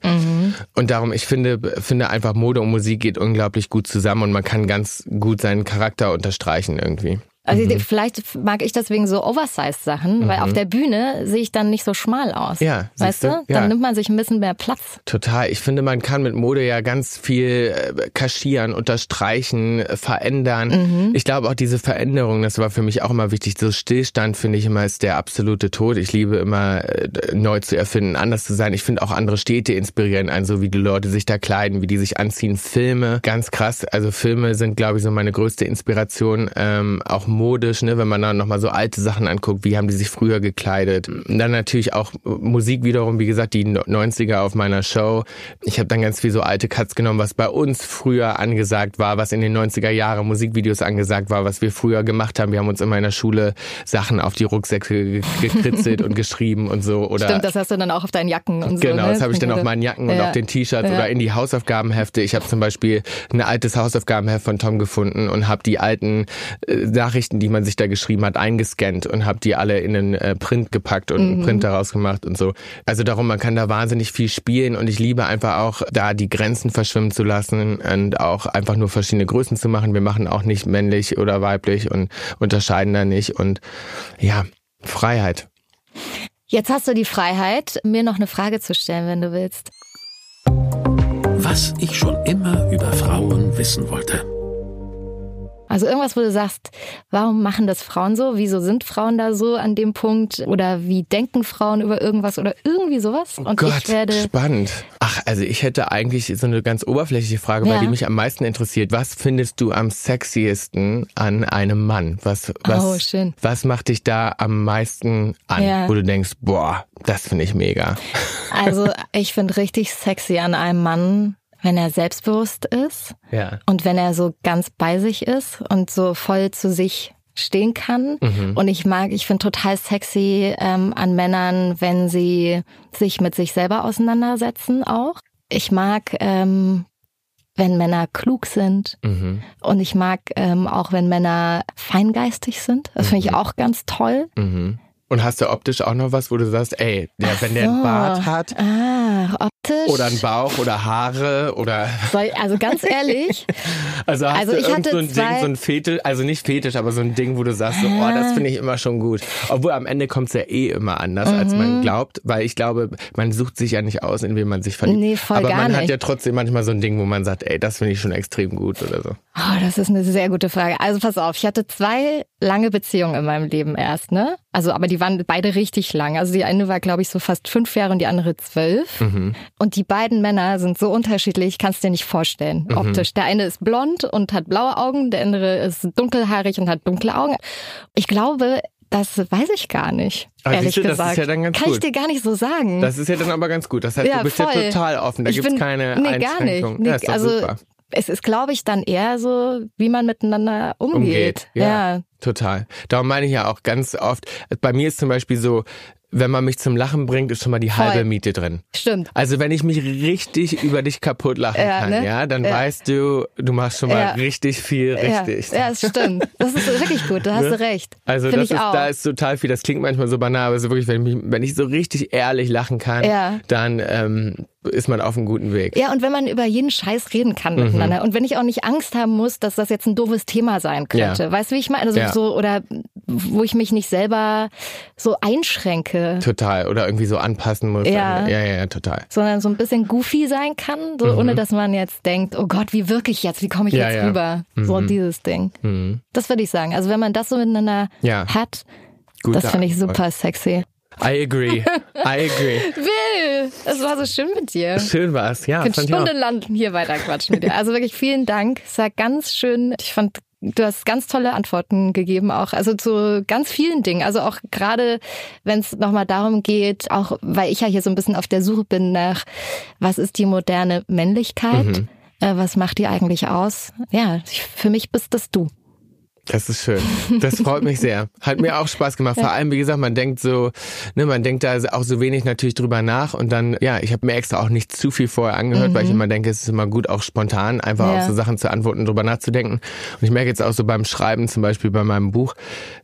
Speaker 1: Und darum, ich finde, finde einfach Mode und Musik geht unglaublich gut zusammen und man kann ganz gut seinen Charakter unterstreichen irgendwie.
Speaker 3: Also
Speaker 1: Mhm.
Speaker 3: vielleicht mag ich deswegen so Oversize-Sachen, weil auf der Bühne sehe ich dann nicht so schmal aus.
Speaker 1: Ja,
Speaker 3: weißt du?
Speaker 1: Ja.
Speaker 3: Dann nimmt man sich ein bisschen mehr Platz.
Speaker 1: Total. Ich finde, man kann mit Mode ja ganz viel äh, kaschieren, unterstreichen, äh, verändern. Ich glaube auch diese Veränderung, das war für mich auch immer wichtig. So Stillstand finde ich immer ist der absolute Tod. Ich liebe immer äh, neu zu erfinden, anders zu sein. Ich finde auch andere Städte inspirieren einen, so wie die Leute sich da kleiden, wie die sich anziehen. Filme, ganz krass. Also Filme sind, glaube ich, so meine größte Inspiration. Ähm, auch modisch, ne, wenn man dann nochmal so alte Sachen anguckt, wie haben die sich früher gekleidet. Und dann natürlich auch Musik wiederum, wie gesagt, die 90er auf meiner Show. Ich habe dann ganz viel so alte Cuts genommen, was bei uns früher angesagt war, was in den 90er Jahren Musikvideos angesagt war, was wir früher gemacht haben. Wir haben uns immer in der Schule Sachen auf die Rucksäcke ge- gekritzelt und geschrieben und so. Oder
Speaker 3: Stimmt, das hast du dann auch auf deinen Jacken und so.
Speaker 1: Genau,
Speaker 3: ne?
Speaker 1: das habe ich dann auf meinen Jacken und
Speaker 3: Ja.
Speaker 1: auf den T-Shirts
Speaker 3: Ja.
Speaker 1: oder in die Hausaufgabenhefte. Ich habe zum Beispiel ein altes Hausaufgabenheft von Tom gefunden und habe die alten äh, Nachrichten, die man sich da geschrieben hat, eingescannt und habe die alle in den äh, Print gepackt und
Speaker 3: Mhm.
Speaker 1: einen Print daraus gemacht und so. Also darum, man kann da wahnsinnig viel spielen und ich liebe einfach auch, da die Grenzen verschwimmen zu lassen und auch einfach nur verschiedene Größen zu machen. Wir machen auch nicht männlich oder weiblich und unterscheiden da nicht und ja, Freiheit.
Speaker 3: Jetzt hast du die Freiheit, mir noch eine Frage zu stellen, wenn du willst.
Speaker 2: Was ich schon immer über Frauen wissen wollte.
Speaker 3: Also irgendwas, wo du sagst, warum machen das Frauen so? Wieso sind Frauen da so an dem Punkt? Oder wie denken Frauen über irgendwas oder irgendwie sowas?
Speaker 1: Und oh Gott, ich werde spannend. Ach, also ich hätte eigentlich so eine ganz oberflächliche Frage, ja. weil die mich am meisten interessiert. Was findest du am sexiesten an einem Mann? Was, was,
Speaker 3: oh, schön.
Speaker 1: was macht dich da am meisten an, ja. wo du denkst, boah, das finde ich mega?
Speaker 3: Also ich finde richtig sexy an einem Mann, wenn er selbstbewusst ist
Speaker 1: ja.
Speaker 3: und wenn er so ganz bei sich ist und so voll zu sich stehen kann. Mhm. Und ich mag, ich finde total sexy ähm, an Männern, wenn sie sich mit sich selber auseinandersetzen auch. Ich mag, ähm, wenn Männer klug sind. Mhm. Und ich mag ähm, auch, wenn Männer feingeistig sind. Das finde ich mhm. auch ganz toll.
Speaker 1: Mhm. Und hast du optisch auch noch was, wo du sagst, ey, der, wenn der einen Bart hat
Speaker 3: ah, optisch.
Speaker 1: oder einen Bauch oder Haare oder
Speaker 3: Soll, also ganz ehrlich.
Speaker 1: also hast also du irgend so ein Ding, so ein Fetisch, also nicht Fetisch, aber so ein Ding, wo du sagst, so, oh, das finde ich immer schon gut. Obwohl am Ende kommt es ja eh immer anders, mhm. als man mhm. glaubt, weil ich glaube, man sucht sich ja nicht aus, in wen man sich verliebt.
Speaker 3: Nee, voll
Speaker 1: aber
Speaker 3: gar
Speaker 1: man
Speaker 3: nicht.
Speaker 1: hat ja trotzdem manchmal so ein Ding, wo man sagt, ey, das finde ich schon extrem gut oder so.
Speaker 3: Oh, das ist eine sehr gute Frage. Also pass auf, ich hatte zwei lange Beziehungen in meinem Leben erst, ne? Also, aber die waren beide richtig lang. Also die eine war, glaube ich, so fast fünf Jahre und die andere zwölf. Mhm. Und die beiden Männer sind so unterschiedlich, kannst dir nicht vorstellen, mhm. optisch. Der eine ist blond und hat blaue Augen, der andere ist dunkelhaarig und hat dunkle Augen. Ich glaube, das weiß ich gar nicht. Aber ehrlich
Speaker 1: du,
Speaker 3: gesagt.
Speaker 1: Das ist ja dann ganz
Speaker 3: Kann
Speaker 1: gut.
Speaker 3: ich dir gar nicht so sagen.
Speaker 1: Das ist ja dann aber ganz gut. Das heißt, ja, du bist voll. ja total offen. Da gibt es keine nee, Gar nicht. Nee, ja,
Speaker 3: also
Speaker 1: super.
Speaker 3: es ist, glaube ich, dann eher so, wie man miteinander umgeht. umgeht.
Speaker 1: Ja, ja, total. Darum meine ich ja auch ganz oft, bei mir ist zum Beispiel so, wenn man mich zum Lachen bringt, ist schon mal die Voll. halbe Miete drin.
Speaker 3: Stimmt.
Speaker 1: Also wenn ich mich richtig über dich kaputt lachen ja, kann, ne? ja, dann ja. weißt du, du machst schon mal ja. richtig viel richtig.
Speaker 3: Ja, das stimmt. Das ist wirklich gut, da hast ne? du recht.
Speaker 1: Also das ist, da ist total viel, das klingt manchmal so banal, aber so wirklich, wenn ich, wenn ich so richtig ehrlich lachen kann, dann ähm, ist man auf einem guten Weg.
Speaker 3: Ja, und wenn man über jeden Scheiß reden kann mhm. miteinander und wenn ich auch nicht Angst haben muss, dass das jetzt ein doofes Thema sein könnte. Weißt du, wie ich meine? Also. So, oder wo ich mich nicht selber so einschränke.
Speaker 1: Total. Oder irgendwie so anpassen muss.
Speaker 3: Ja,
Speaker 1: ja, ja, total.
Speaker 3: Sondern so ein bisschen goofy sein kann, so mhm. ohne dass man jetzt denkt, oh Gott, wie wirke ich jetzt? Wie komme ich ja, jetzt ja. rüber? Mhm. So dieses Ding. Mhm. Das würde ich sagen. Also wenn man das so miteinander hat, Gut, das finde ich super sexy.
Speaker 1: I agree. I agree.
Speaker 3: Will, es war so schön mit dir.
Speaker 1: Schön war es, ja.
Speaker 3: Ich könnte stundenlang hier weiter quatschen mit dir. Also wirklich vielen Dank. Es war ganz schön. Ich fand, du hast ganz tolle Antworten gegeben, auch also zu ganz vielen Dingen. Also auch gerade, wenn es nochmal darum geht, auch weil ich ja hier so ein bisschen auf der Suche bin nach, was ist die moderne Männlichkeit? Mhm. Äh, was macht die eigentlich aus? Ja, für mich bist das du.
Speaker 1: Das ist schön. Das freut mich sehr. Hat mir auch Spaß gemacht. Vor allem, wie gesagt, man denkt so, ne, man denkt da auch so wenig natürlich drüber nach und dann, ja, ich habe mir extra auch nicht zu viel vorher angehört, mhm. weil ich mhm. immer denke, es ist immer gut, auch spontan einfach ja. auf so Sachen zu antworten, drüber nachzudenken. Und ich merke jetzt auch so beim Schreiben, zum Beispiel bei meinem Buch,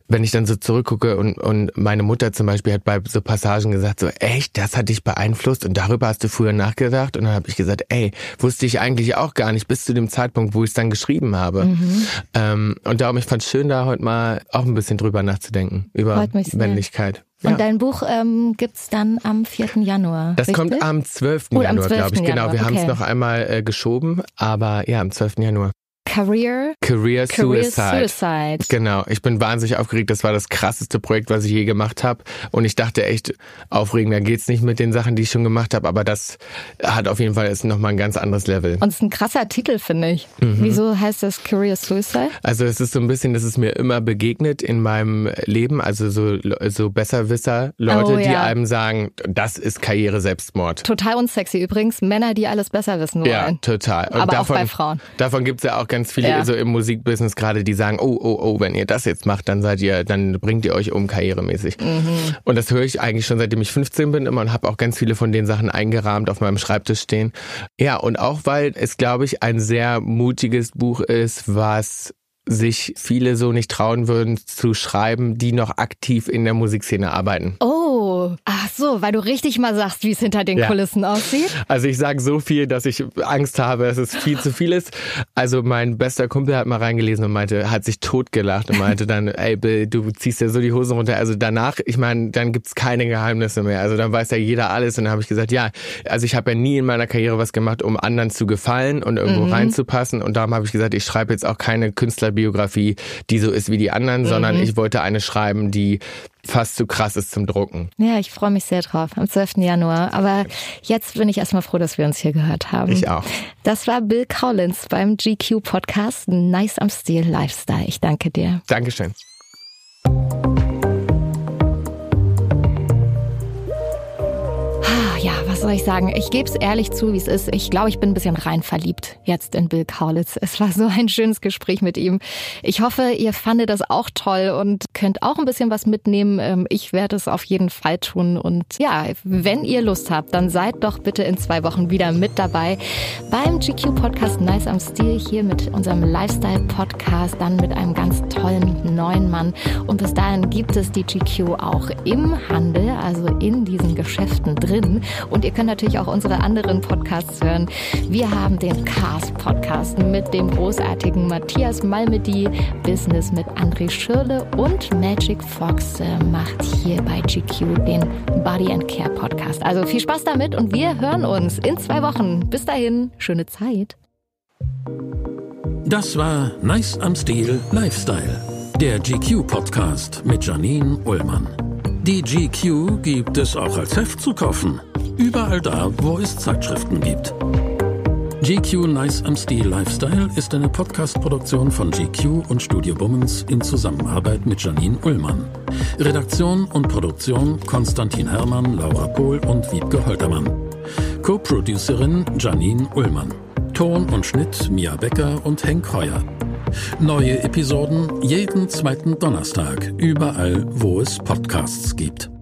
Speaker 1: wenn ich dann so zurückgucke und, und meine Mutter zum Beispiel hat bei so Passagen gesagt, so, echt, das hat dich beeinflusst und darüber hast du früher nachgedacht? Und dann habe ich gesagt, ey, wusste ich eigentlich auch gar nicht bis zu dem Zeitpunkt, wo ich es dann geschrieben habe. Mhm. Ähm, und darum, ich fand es schön, da heute mal auch ein bisschen drüber nachzudenken, über Männlichkeit.
Speaker 3: Ja. Und dein Buch ähm, gibt's dann am 4. Januar.
Speaker 1: Das
Speaker 3: richtig?
Speaker 1: kommt am 12. Oh, Januar, glaube ich. Genau, wir okay. haben es noch einmal äh, geschoben, aber ja, am 12. Januar.
Speaker 3: Career,
Speaker 1: Career,
Speaker 3: Career
Speaker 1: Suicide.
Speaker 3: Suicide.
Speaker 1: Genau, ich bin wahnsinnig aufgeregt. Das war das krasseste Projekt, was ich je gemacht habe. Und ich dachte echt, aufregender geht's nicht mit den Sachen, die ich schon gemacht habe. Aber das hat auf jeden Fall ist noch mal ein ganz anderes Level.
Speaker 3: Und es ist ein krasser Titel, finde ich. Mhm. Wieso heißt das Career Suicide?
Speaker 1: Also es ist so ein bisschen, das ist mir immer begegnet in meinem Leben. Also so, so Besserwisser, Leute, oh, ja. die einem sagen, das ist Karriere Selbstmord.
Speaker 3: Total unsexy übrigens. Männer, die alles besser wissen wollen.
Speaker 1: Ja, total.
Speaker 3: Und Aber davon, auch bei Frauen.
Speaker 1: Davon gibt's ja auch ganz viele ja. so im Musikbusiness gerade, die sagen, oh, oh, oh, wenn ihr das jetzt macht, dann seid ihr, dann bringt ihr euch um karrieremäßig. Mhm. Und das höre ich eigentlich schon seitdem ich 15 bin immer und habe auch ganz viele von den Sachen eingerahmt auf meinem Schreibtisch stehen. Ja, und auch weil es, glaube ich, ein sehr mutiges Buch ist, was sich viele so nicht trauen würden zu schreiben, die noch aktiv in der Musikszene arbeiten.
Speaker 3: Oh, so, weil du richtig mal sagst, wie es hinter den
Speaker 1: Ja.
Speaker 3: Kulissen aussieht.
Speaker 1: Also ich sage so viel, dass ich Angst habe, dass es viel zu viel ist. Also mein bester Kumpel hat mal reingelesen und meinte, hat sich totgelacht und meinte dann, ey Bill, du ziehst ja so die Hosen runter. Also danach, ich meine, dann gibt's keine Geheimnisse mehr. Also dann weiß ja jeder alles. Und dann habe ich gesagt, ja, also ich habe ja nie in meiner Karriere was gemacht, um anderen zu gefallen und irgendwo reinzupassen. Und darum habe ich gesagt, ich schreibe jetzt auch keine Künstlerbiografie, die so ist wie die anderen, sondern ich wollte eine schreiben, die fast zu krass ist zum Drucken.
Speaker 3: Ja, ich freue mich sehr drauf am 12. Januar. Aber jetzt bin ich erstmal froh, dass wir uns hier gehört haben.
Speaker 1: Ich auch.
Speaker 3: Das war Bill Collins beim GQ Podcast Nice am Stil Lifestyle. Ich danke dir.
Speaker 1: Dankeschön.
Speaker 3: Soll ich sagen? Ich gebe es ehrlich zu, wie es ist. Ich glaube, ich bin ein bisschen rein verliebt jetzt in Bill Kaulitz. Es war so ein schönes Gespräch mit ihm. Ich hoffe, ihr fandet das auch toll und könnt auch ein bisschen was mitnehmen. Ähm, Ich werde es auf jeden Fall tun. Und ja, wenn ihr Lust habt, dann seid doch bitte in zwei Wochen wieder mit dabei beim GQ Podcast Nice am Stil hier mit unserem Lifestyle Podcast, dann mit einem ganz tollen neuen Mann. Und bis dahin gibt es die GQ auch im Handel, also in diesen Geschäften drin. Und ihr könnt natürlich auch unsere anderen Podcasts hören. Wir haben den Cast Podcast mit dem großartigen Matthias Malmedy, Business mit André Schirle und Magic Fox äh, macht hier bei GQ den Body and Care Podcast. Also viel Spaß damit und wir hören uns in zwei Wochen. Bis dahin, schöne Zeit.
Speaker 2: Das war Nice am Stil Lifestyle, der GQ-Podcast mit Janine Ullmann. Die GQ gibt es auch als Heft zu kaufen. Überall da, wo es Zeitschriften gibt. GQ Nice am Stil Lifestyle ist eine Podcast-Produktion von GQ und Studio Bummens in Zusammenarbeit mit Janine Ullmann. Redaktion und Produktion Konstantin Herrmann, Laura Pohl und Wiebke Holtermann. Co-Producerin Janine Ullmann. Ton und Schnitt Mia Becker und Henk Heuer. Neue Episoden jeden zweiten Donnerstag, überall, wo es Podcasts gibt.